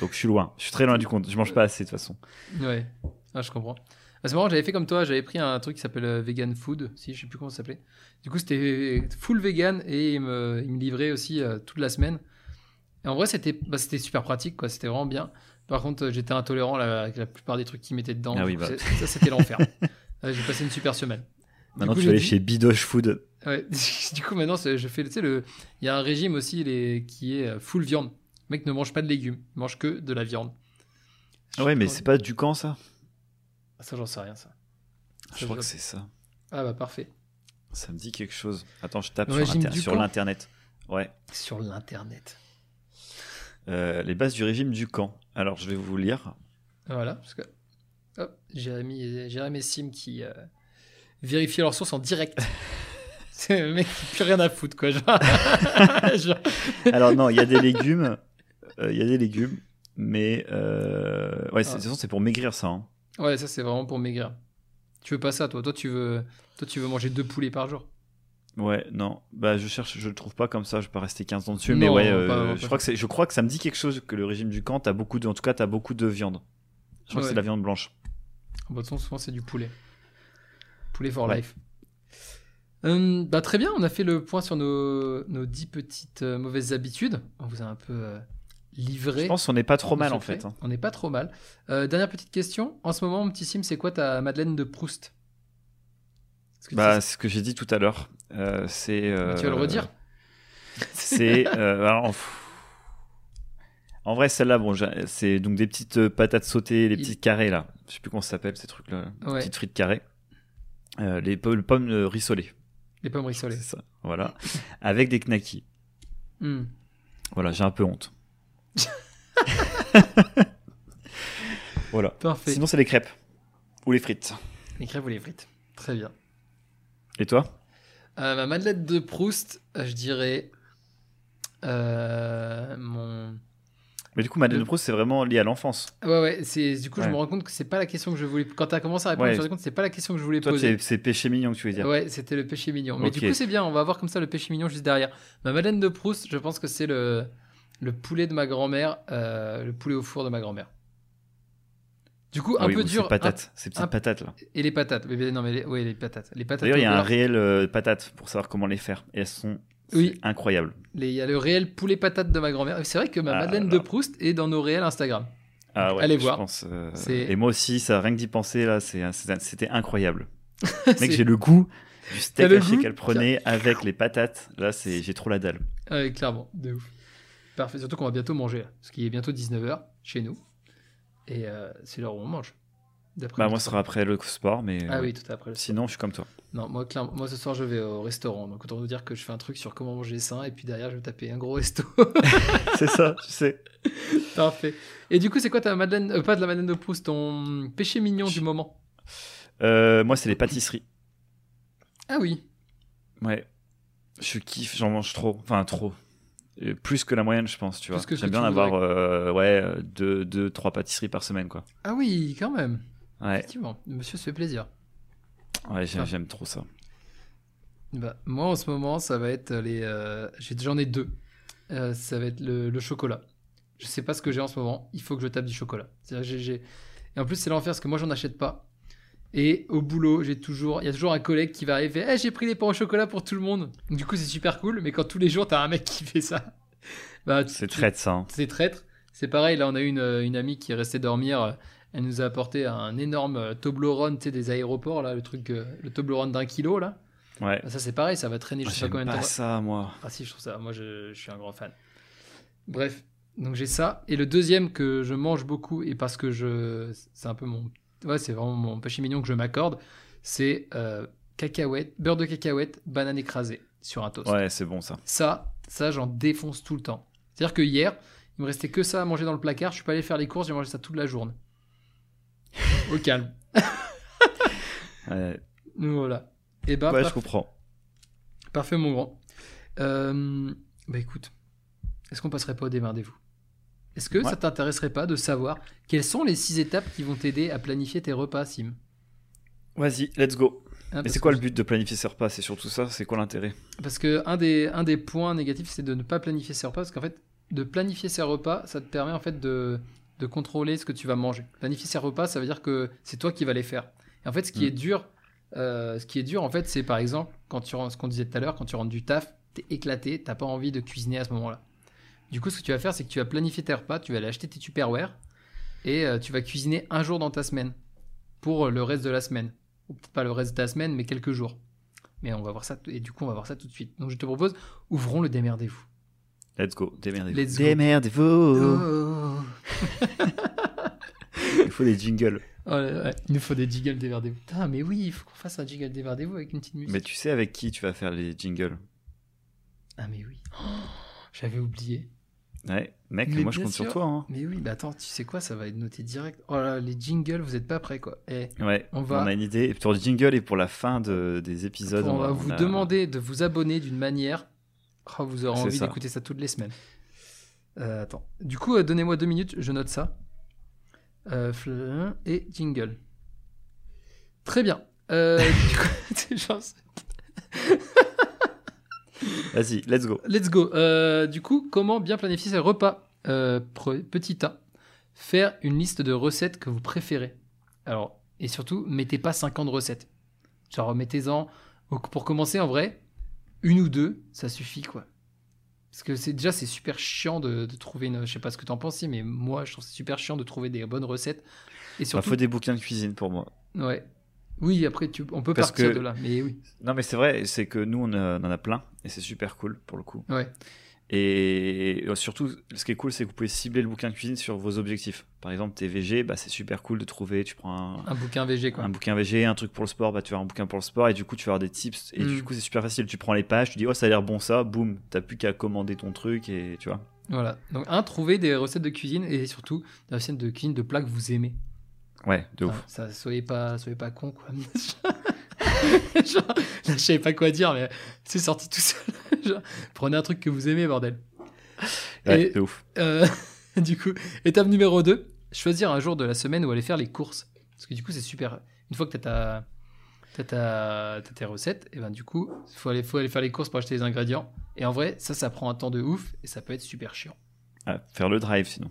Donc, je suis loin. Je suis très loin du compte. Je mange pas assez, de toute façon. Ouais. Ah, je comprends. Ah, c'est marrant, j'avais fait comme toi, j'avais pris un truc qui s'appelle euh, Vegan Food, si je sais plus comment ça s'appelait. Du coup, c'était full vegan et il me, il me livrait aussi euh, toute la semaine. Et en vrai, c'était bah, super pratique, quoi. C'était vraiment bien. Par contre, euh, j'étais intolérant avec la plupart des trucs qu'ils mettaient dedans. Ah oui, bah. Ça, c'était l'enfer. [laughs] J'ai passé une super semaine. Maintenant, coup, tu vas aller dit- chez Bidoche Food. Ouais. [laughs] du coup, maintenant, je fais, tu sais, le... il y a un régime aussi les... qui est euh, full viande. Le mec ne mange pas de légumes, il mange que de la viande. Ah ouais, mais c'est pas du camp, ça? Ah, Ça, j'en sais rien, ça. Je crois que c'est ça. Ah bah parfait. Ça me dit quelque chose. Attends, je tape Le sur, l'internet. Ouais. Sur l'internet. Euh, les bases du régime du camp. Alors, je vais vous lire. Voilà, parce que. Hop, Jérémy, Jérémy et Sim qui euh, vérifient leurs sources en direct. [laughs] c'est le mec qui n'a plus rien à foutre, quoi. Genre... [laughs] Genre- Alors, non, il y a des légumes. Euh, Il y a des légumes. Mais. euh, Ouais, c'est- de Ah. toute façon, c'est pour maigrir, ça. hein. Ouais, ça, c'est vraiment pour maigrir. Tu veux pas ça, toi? Toi, tu veux, toi, tu veux manger deux poulets par jour. Ouais, non. Bah, je cherche, je le trouve pas comme ça. Je vais pas rester 15 ans dessus. Non, mais ouais, euh, pas je, crois que c'est- je crois que ça me dit quelque chose que le régime du camp, t'as beaucoup de. En tout cas, t'as beaucoup de viande. Je crois que c'est de la viande blanche. En de son, souvent, c'est du poulet. Poulet for Ouais. life. Hum, bah, très bien, on a fait le point sur nos, nos 10 petites euh, mauvaises habitudes. On vous a un peu euh, livré. Je pense qu'on n'est pas trop mal, en fait. hein. On n'est pas trop mal. Dernière petite question. En ce moment, mon petit Sim, c'est quoi ta Madeleine de Proust? Que Bah, sais- ce que j'ai dit tout à l'heure. Euh, c'est. Tu vas le euh, redire? C'est. euh, en vrai, celle-là, bon, c'est donc des petites patates sautées, les Il- petits carrés là. Je sais plus comment ça s'appelle ces trucs-là. Ouais. Petites frites carrées. Les pommes, pommes rissolées. Les pommes rissolées. Ça. Voilà. Avec des knackis. Hmm. Voilà, j'ai un peu honte. [laughs] voilà. Parfait. Sinon, c'est les crêpes. Ou les frites. Les crêpes ou les frites Très bien. Et toi? Euh, ma Madeleine de Proust, euh, je dirais. euh, mon. Mais du coup, Madeleine Le- de Proust, c'est vraiment lié à l'enfance. Ouais, ouais, c'est, du coup, je me rends compte que c'est pas la question que je voulais. Quand tu as commencé à répondre, Ouais. je me compte que c'est pas la question que je voulais Toi, poser. c'est c'est péché mignon que tu veux dire. Ouais, c'était le péché mignon. Mais du coup, c'est bien, on va avoir comme ça le péché mignon juste derrière. Ma Madeleine de Proust, je pense que c'est le, le poulet de ma grand-mère, euh, le poulet au four de ma grand-mère. Du coup, Ah un oui, peu dur. Ces patates, ces petites un- patates là. et les patates. Mais, non, mais les, ouais, les patates. Les patates. D'ailleurs, il y a un réel euh, patate pour savoir comment les faire. Et elles sont Oui. incroyables. Les- Il y a le réel poulet patate de ma grand-mère. C'est vrai que ma Ah Madeleine là de. Proust est dans nos réels Instagram. Ah ouais, allez je voir. pense, euh, Et moi aussi, ça, rien que d'y penser là, c'était incroyable. [laughs] Mec, j'ai le goût. du steak haché qu'elle prenait avec les patates. Là, c'est j'ai trop la dalle. Ouais, clairement, de ouf. Parfait, surtout qu'on va bientôt manger, là, parce qu'il est bientôt 19h chez nous. Et euh, c'est l'heure où on mange. Bah, moi, ce sera après le sport, mais Ah ouais. oui, tout après. le sinon, je suis comme toi. Non, moi, clairement, moi ce soir je vais au restaurant. Donc autant vous dire que je fais un truc sur comment manger sain et puis derrière je vais taper un gros resto. [laughs] c'est ça, tu sais. [laughs] Parfait. Et du coup, c'est quoi ta Madeleine, euh, pas de la Madeleine de Proust, ton péché mignon du moment? Euh, moi, c'est les pâtisseries. Ah oui. Ouais. Je kiffe, j'en mange trop. Enfin, trop. Euh, Plus que la moyenne, je pense, tu vois. J'aime bien avoir euh, ouais, euh, deux, deux, trois pâtisseries par semaine, quoi. Ah oui, quand même. Ouais, Effectivement, monsieur se fait plaisir. ouais j'aime trop ça. Bah, moi en ce moment, ça va être les. euh, J'en ai deux. Euh, ça va être le, le chocolat. Je sais pas ce que j'ai en ce moment. Il faut que je tape du chocolat. J'ai- Et en plus, c'est l'enfer parce que moi, j'en achète pas. Et au boulot, j'ai toujours, il y a toujours un collègue qui va arriver. Eh, j'ai pris des pains au chocolat pour tout le monde. Du coup, c'est super cool. Mais quand tous les jours, t'as un mec qui fait ça, [laughs] bah, C'est traite, ça. hein. c'est traître. C'est pareil, là on a une, une amie qui est restée dormir. Elle nous a apporté un énorme Toblerone, tu sais, des aéroports, là, le truc, euh, le Toblerone d'un kilo, là. Ouais. Ça c'est pareil, ça va traîner je sais pas combien de pas temps. ça, moi. Ah si, je trouve ça, moi je, je suis un grand fan. Bref, donc j'ai ça. Et le deuxième que je mange beaucoup, et parce que je. C'est un peu mon. Ouais, c'est vraiment mon péché mignon que je m'accorde, c'est euh, cacahuète, beurre de cacahuète, banane écrasée sur un toast. Ouais, c'est bon, ça. Ça, ça, j'en défonce tout le temps. C'est-à-dire que hier, il me restait que ça à manger dans le placard. Je suis pas allé faire les courses, j'ai mangé ça toute la journée. [laughs] Au calme. [laughs] Ouais, voilà. Et bah, ouais je comprends. parfait, mon grand. Euh, bah écoute, est-ce qu'on passerait pas au démerdez-vous Est-ce que Ouais. ça t'intéresserait pas de savoir quelles sont les six étapes qui vont t'aider à planifier tes repas, Sim? Vas-y, let's go. Hein, Mais c'est quoi que- le but de planifier ses repas? C'est surtout ça? C'est quoi l'intérêt? Parce que un des, un des points négatifs, c'est de ne pas planifier ses repas. Parce qu'en fait, de planifier ses repas, ça te permet en fait de, de contrôler ce que tu vas manger. Planifier ses repas, ça veut dire que c'est toi qui vas les faire. Et en fait, ce qui Mm. est dur, euh, ce qui est dur, en fait, c'est par exemple, quand tu rentres, ce qu'on disait tout à l'heure, quand tu rentres du taf, t'es éclaté, t'as pas envie de cuisiner à ce moment-là. Du coup, ce que tu vas faire, c'est que tu vas planifier tes repas, tu vas aller acheter tes Tupperware et euh, tu vas cuisiner un jour dans ta semaine pour le reste de la semaine. Ou peut-être pas le reste de ta semaine, mais quelques jours. Mais on va voir ça, t- et du coup, on va voir ça tout de suite. Donc, je te propose, ouvrons le démerdez-vous. Let's go, démerdez-vous. Let's go. Démerdez-vous Oh. [laughs] Il faut des jingles. Oh, ouais, il nous faut des jingles démerdez-vous. Putain, mais oui, il faut qu'on fasse un jingle démerdez-vous avec une petite musique. Mais tu sais avec qui tu vas faire les jingles? Ah, mais oui. Oh, J'avais oublié. Ouais, mec, Mais moi je compte sur toi. Hein. Mais oui, bah attends, tu sais quoi, ça va être noté direct. Oh là, les jingles, vous êtes pas prêts, quoi. Eh, Ouais, On a une idée. Pour le jingle et pour la fin de, des épisodes, on, va on vous a- demander de vous abonner d'une manière. Oh, vous aurez envie d'écouter ça toutes les semaines. Euh, attends. Du coup, euh, donnez-moi deux minutes, je note ça. Euh, et jingle. Très bien. Euh, [laughs] du coup, [laughs] genre- [laughs] Vas-y, let's go. Let's go. Euh, du coup, comment bien planifier ses repas Euh, Petit A, faire une liste de recettes que vous préférez. Alors, et surtout, mettez pas 50 recettes. Genre, mettez-en, pour commencer, en vrai, une ou deux, ça suffit, quoi. Parce que c'est déjà, c'est super chiant de, de trouver une. Je sais pas ce que t'en penses, mais moi, je trouve c'est super chiant de trouver des bonnes recettes. Et Il surtout, faut des bouquins de cuisine pour moi. ouais. Oui, après, tu, on peut Parce partir que- de là, mais oui. Non, mais c'est vrai, c'est que nous on, a- on en a plein et c'est super cool pour le coup. Ouais. Et euh, surtout, ce qui est cool, c'est que vous pouvez cibler le bouquin de cuisine sur vos objectifs. Par exemple, t'es VG, bah, c'est super cool de trouver. Tu prends un, Un bouquin VG, quoi. un bouquin VG, un truc pour le sport, bah, tu vas un bouquin pour le sport et du coup, tu vas avoir des tips. Et Mm. du coup, c'est super facile. Tu prends les pages, tu dis, oh, ça a l'air bon ça, boum, t'as plus qu'à commander ton truc et tu vois. Voilà. Donc, un, trouver des recettes de cuisine et surtout des recettes de cuisine de plats que vous aimez. Ouais, de ouf. ça, soyez pas, soyez pas con, quoi. [laughs] Genre, là, je savais pas quoi dire, mais c'est sorti tout seul. [laughs] Genre, prenez un truc que vous aimez, bordel. Ouais, et- de ouf. Euh, [laughs] du coup, étape numéro 2, choisir un jour de la semaine où aller faire les courses. Parce que du coup, c'est super. Une fois que tu as, t'as tes recettes, et ben du coup, il faut aller, faut aller faire les courses pour acheter les ingrédients. Et en vrai, ça, ça prend un temps de ouf et ça peut être super chiant. Ah, faire le drive sinon.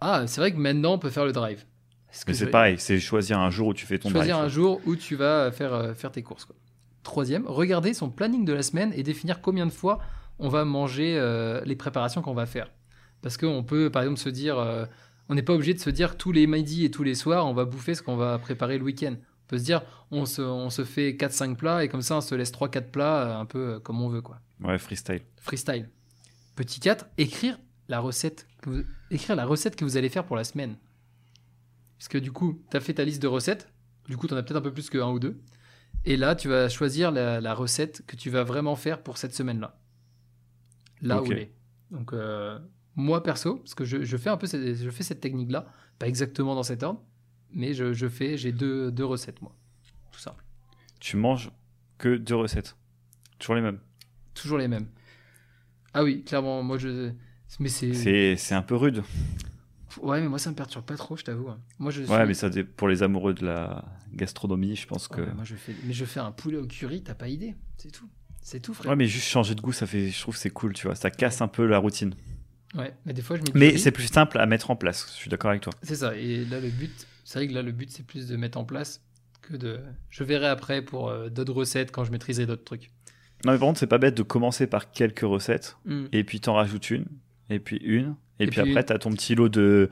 Ah, c'est vrai que maintenant, on peut faire le drive. Mais c'est pareil, c'est choisir un jour où tu fais ton Choisir drive. un jour où tu vas faire, euh, faire tes courses. quoi. Troisième, regarder son planning de la semaine et définir combien de fois on va manger euh, les préparations qu'on va faire. Parce qu'on peut, par exemple, se dire, euh, on n'est pas obligé de se dire tous les midis et tous les soirs, on va bouffer ce qu'on va préparer le week-end. On peut se dire, on se, on se fait 4-5 plats et comme ça, on se laisse 3-4 plats euh, un peu euh, comme on veut. quoi. Ouais, freestyle. Freestyle. Petit 4, écrire la recette que vous, écrire la recette que vous allez faire pour la semaine. Parce que du coup, tu as fait ta liste de recettes. Du coup, tu en as peut-être un peu plus que un ou deux. Et là, tu vas choisir la, la recette que tu vas vraiment faire pour cette semaine-là. Là Ok. où elle est. Donc, euh, moi perso, parce que je, je fais un peu cette, je fais cette technique-là, pas exactement dans cet ordre, mais je, je fais, j'ai deux, deux recettes, moi. Tout simple. Tu manges que deux recettes. Toujours les mêmes. Toujours les mêmes. Ah oui, clairement, moi je. Mais. C'est c'est un peu rude. Ouais, mais moi ça me perturbe pas trop, je t'avoue. hein. Moi je. Ouais, mais ça, pour les amoureux de la gastronomie, je pense que. Ouais, moi je fais. Mais je fais un poulet au curry, t'as pas idée. C'est tout. C'est tout, frère. Ouais, mais juste changer de goût, ça fait, je trouve c'est cool, tu vois. Ça casse un peu la routine. Ouais, mais des fois je Mais c'est plus simple à mettre en place. Je suis d'accord avec toi. C'est ça. Et là, le but, c'est vrai que là, le but, c'est plus de mettre en place que de. Je verrai après pour euh, d'autres recettes quand je maîtriserai d'autres trucs. Non, mais par contre, c'est pas bête de commencer par quelques recettes Hmm. et puis t'en rajoutes une, et puis une, et, Et puis, puis après une. t'as ton petit lot de.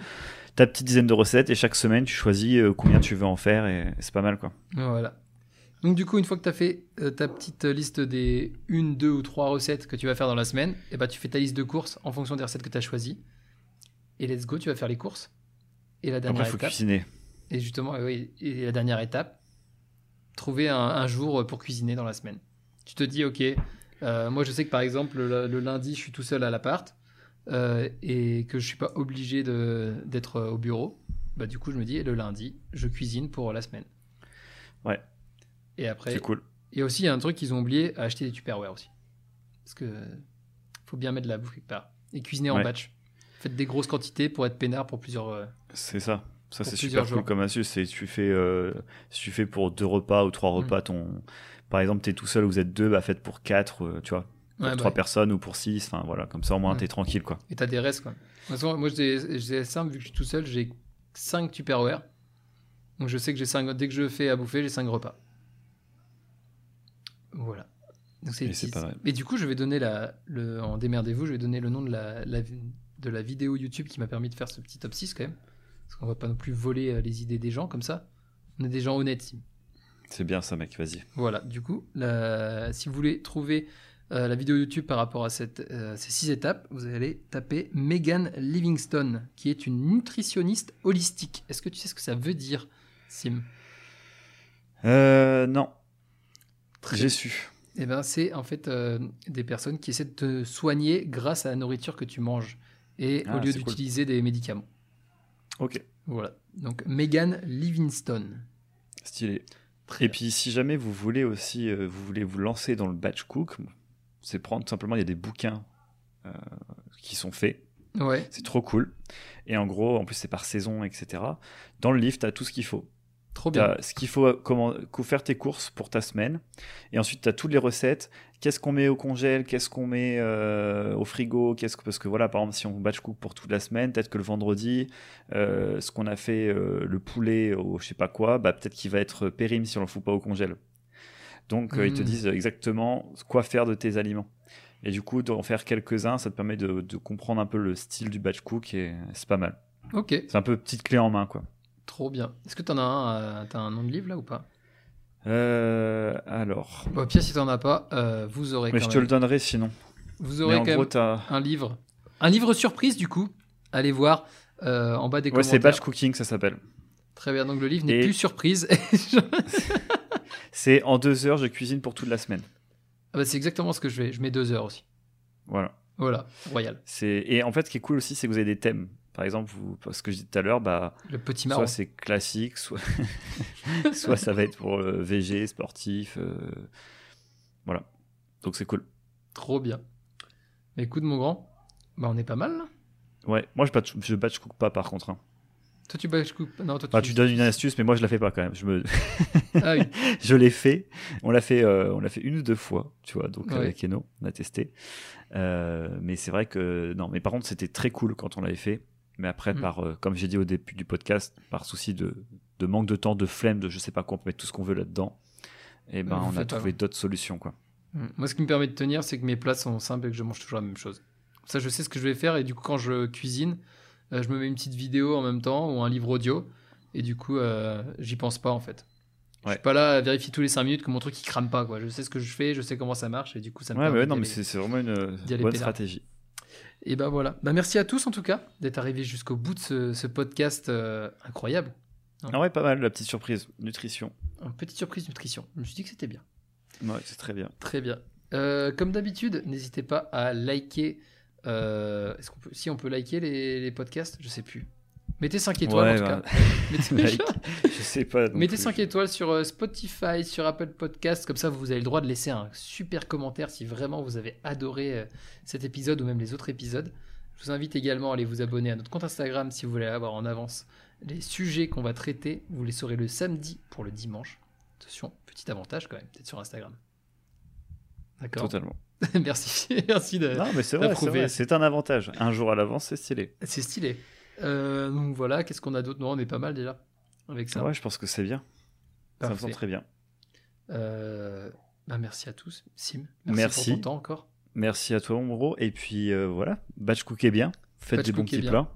ta petite dizaine de recettes et chaque semaine tu choisis euh, combien tu veux en faire et c'est pas mal quoi. Voilà. Donc du coup, une fois que tu as fait euh, ta petite liste des une, deux ou trois recettes que tu vas faire dans la semaine, et bah, tu fais ta liste de courses en fonction des recettes que tu as choisies. Et let's go, tu vas faire les courses. Et la dernière Après, il faut étape, cuisiner. et justement, oui, et la dernière étape, trouver un, un jour pour cuisiner dans la semaine. Tu te dis, ok, euh, moi je sais que par exemple le, le lundi, je suis tout seul à l'appart euh, et que je suis pas obligé d'être au bureau. Bah du coup, je me dis, le lundi, je cuisine pour la semaine. Ouais. Et après, C'est cool. il y a aussi un truc qu'ils ont oublié, à acheter des Tupperware aussi. Parce que faut bien mettre de la bouffe quelque part. Et cuisiner en batch. Faites des grosses quantités pour être peinard pour plusieurs... euh, C'est ça. Ça, c'est super cool comme astuce. C'est tu fais, euh, si tu fais pour deux repas ou trois Mm. repas, ton, par exemple, t'es tout seul, vous êtes deux, bah faites pour quatre, euh, tu vois, pour ouais, trois bah, personnes ou pour six. Enfin voilà, comme ça au moins Mm. t'es tranquille quoi. Et t'as des restes, quoi. Façon, moi, j'ai simple, vu que je suis tout seul, j'ai 5 Tupperware. Donc je sais que j'ai cinq, dès que je fais à bouffer, j'ai 5 repas. Voilà. Donc c'est Et du coup, je vais donner la, le, en démerdez-vous, je vais donner le nom de la, la- de la vidéo YouTube qui m'a permis de faire ce petit top 6 quand même. Parce qu'on va pas non plus voler euh, les idées des gens comme ça. On est des gens honnêtes. C'est bien ça, mec. Vas-y. Voilà, du coup, la- si vous voulez trouver euh, la vidéo YouTube par rapport à cette, euh, ces six étapes, vous allez taper Megan Livingstone, qui est une nutritionniste holistique. Est-ce que tu sais ce que ça veut dire, Sim? Euh, non, Très j'ai su. Eh ben, c'est en fait euh, des personnes qui essaient de te soigner grâce à la nourriture que tu manges et Ah, au lieu c'est cool. d'utiliser des médicaments. Ok, Voilà. Donc Megan Livingstone. stylé. Très Et bien. puis, si jamais vous voulez aussi, vous voulez vous lancer dans le batch cook, c'est prendre tout simplement, il y a des bouquins euh, qui sont faits. Ouais. C'est trop cool. Et en gros, en plus, c'est par saison, etc. Dans le livre, tu as tout ce qu'il faut. Trop bien. ce qu'il faut, comment co- faire tes courses pour ta semaine. Et ensuite, tu as toutes les recettes. Qu'est-ce qu'on met au congèle? Qu'est-ce qu'on met euh, au frigo? Qu'est-ce que, Parce que voilà, par exemple, si on batch cook pour toute la semaine, peut-être que le vendredi, euh, ce qu'on a fait, euh, le poulet au je sais pas quoi, bah, peut-être qu'il va être périme si on le fout pas au congèle. Donc, euh, ils te Mm. disent exactement quoi faire de tes aliments. Et du coup, d'en faire quelques-uns, ça te permet de, de comprendre un peu le style du batch cook et c'est pas mal. Ok, C'est un peu petite clé en main, quoi. trop bien. Est-ce que t'en as un, euh, t'as un nom de livre là ou pas? Euh, alors, Bon, Au pire, si t'en as pas, euh, vous aurez mais quand je te le donnerai sinon. vous aurez en quand gros, même un livre. Un livre surprise, du coup. Allez voir en bas des Ouais, c'est commentaires. batch cooking, ça s'appelle. Très bien, donc le livre n'est Et- plus surprise. [laughs] C'est en deux heures, je cuisine pour toute la semaine. Ah bah, c'est exactement ce que je fais. Je mets deux heures aussi. Voilà. Voilà, royal. C'est et en fait, ce qui est cool aussi, c'est que vous avez des thèmes. Par exemple, vous, ce que je disais tout à l'heure, bah, Le petit marron. soit c'est classique, soit, [laughs] soit ça va être pour le VG, sportif. euh, Voilà. Donc c'est cool. Trop bien. Mais écoute, mon grand, bah, on est pas mal là. Ouais. Moi, je batch, je batch cook pas par contre. hein. Toi, tu. Non, toi, Enfin, tu donnes une astuce, mais moi, je la fais pas quand même. Je me, Ah oui. [laughs] je l'ai fait. On l'a fait, euh, on l'a fait une ou deux fois, tu vois. Donc Ouais. avec Eno, on a testé. Euh, mais c'est vrai que non. Mais par contre, c'était très cool quand on l'avait fait. Mais après, Mm. par, euh, comme j'ai dit au début du podcast, par souci de, de manque de temps, de flemme, de je sais pas quoi, on peut mettre tout ce qu'on veut là-dedans. Et ben, Vous on a trouvé d'autres solutions, quoi. Mm. Moi, ce qui me permet de tenir, c'est que mes plats sont simples et que je mange toujours la même chose. Ça, je sais ce que je vais faire et du coup, quand je cuisine, je me mets une petite vidéo en même temps ou un livre audio et du coup, euh, j'y pense pas en fait. Je Ouais. suis pas là à vérifier tous les 5 minutes que mon truc il crame pas. Quoi. Je sais ce que je fais, je sais comment ça marche et du coup ça me Ouais, mais ouais, non, mais c'est vraiment une euh, bonne stratégie. Et ben voilà. Bah, merci à tous en tout cas d'être arrivés jusqu'au bout de ce, ce podcast euh, incroyable. Ah ouais, pas mal, la petite surprise. Nutrition. Une petite surprise nutrition. Je me suis dit que c'était bien. Ouais, c'est très bien. Très bien. Euh, comme d'habitude, n'hésitez pas à liker. Euh, est-ce qu'on peut, si on peut liker les, les podcasts, je sais plus. Mettez 5 étoiles Ouais, en tout bah, cas. [laughs] Mettez, like, je sais pas. non mettez plus. 5 étoiles sur euh, Spotify, sur Apple Podcast, comme ça vous avez le droit de laisser un super commentaire si vraiment vous avez adoré euh, cet épisode ou même les autres épisodes. Je vous invite également à aller vous abonner à notre compte Instagram si vous voulez avoir en avance les sujets qu'on va traiter. Vous les saurez le samedi pour le dimanche. Attention, petit avantage quand même, peut-être sur Instagram. D'accord? Totalement. [laughs] Merci, [laughs] merci de. Non, mais c'est vrai, un avantage. Un jour à l'avance, c'est stylé. C'est stylé. Euh, donc voilà, qu'est-ce qu'on a d'autre? Non, on est pas mal déjà avec ça. Ouais, je pense que c'est bien. Ça me semble très bien. Euh, bah, merci à tous. Sim, merci, Merci. pour ton temps encore. Merci à toi, mon bro. Et puis euh, voilà, batch cookez bien. Faites Batch des bons petits plats.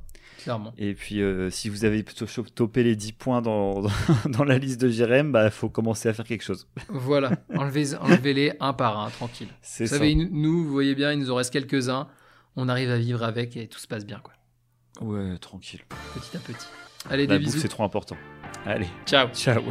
Clairement. Et puis, euh, si vous avez plutôt topé les 10 points dans, dans, [laughs] dans la liste de Jérém, bah, faut commencer à faire quelque chose. Voilà, [laughs] enlevez, enlevez-les un par un, tranquille. Vous ça. savez, nous, vous voyez bien, il nous en reste quelques-uns. On arrive à vivre avec et tout se passe bien, quoi. Ouais, tranquille. Petit à petit. Allez, La des bouffe, bisous. c'est trop important. Allez, Ciao. ciao.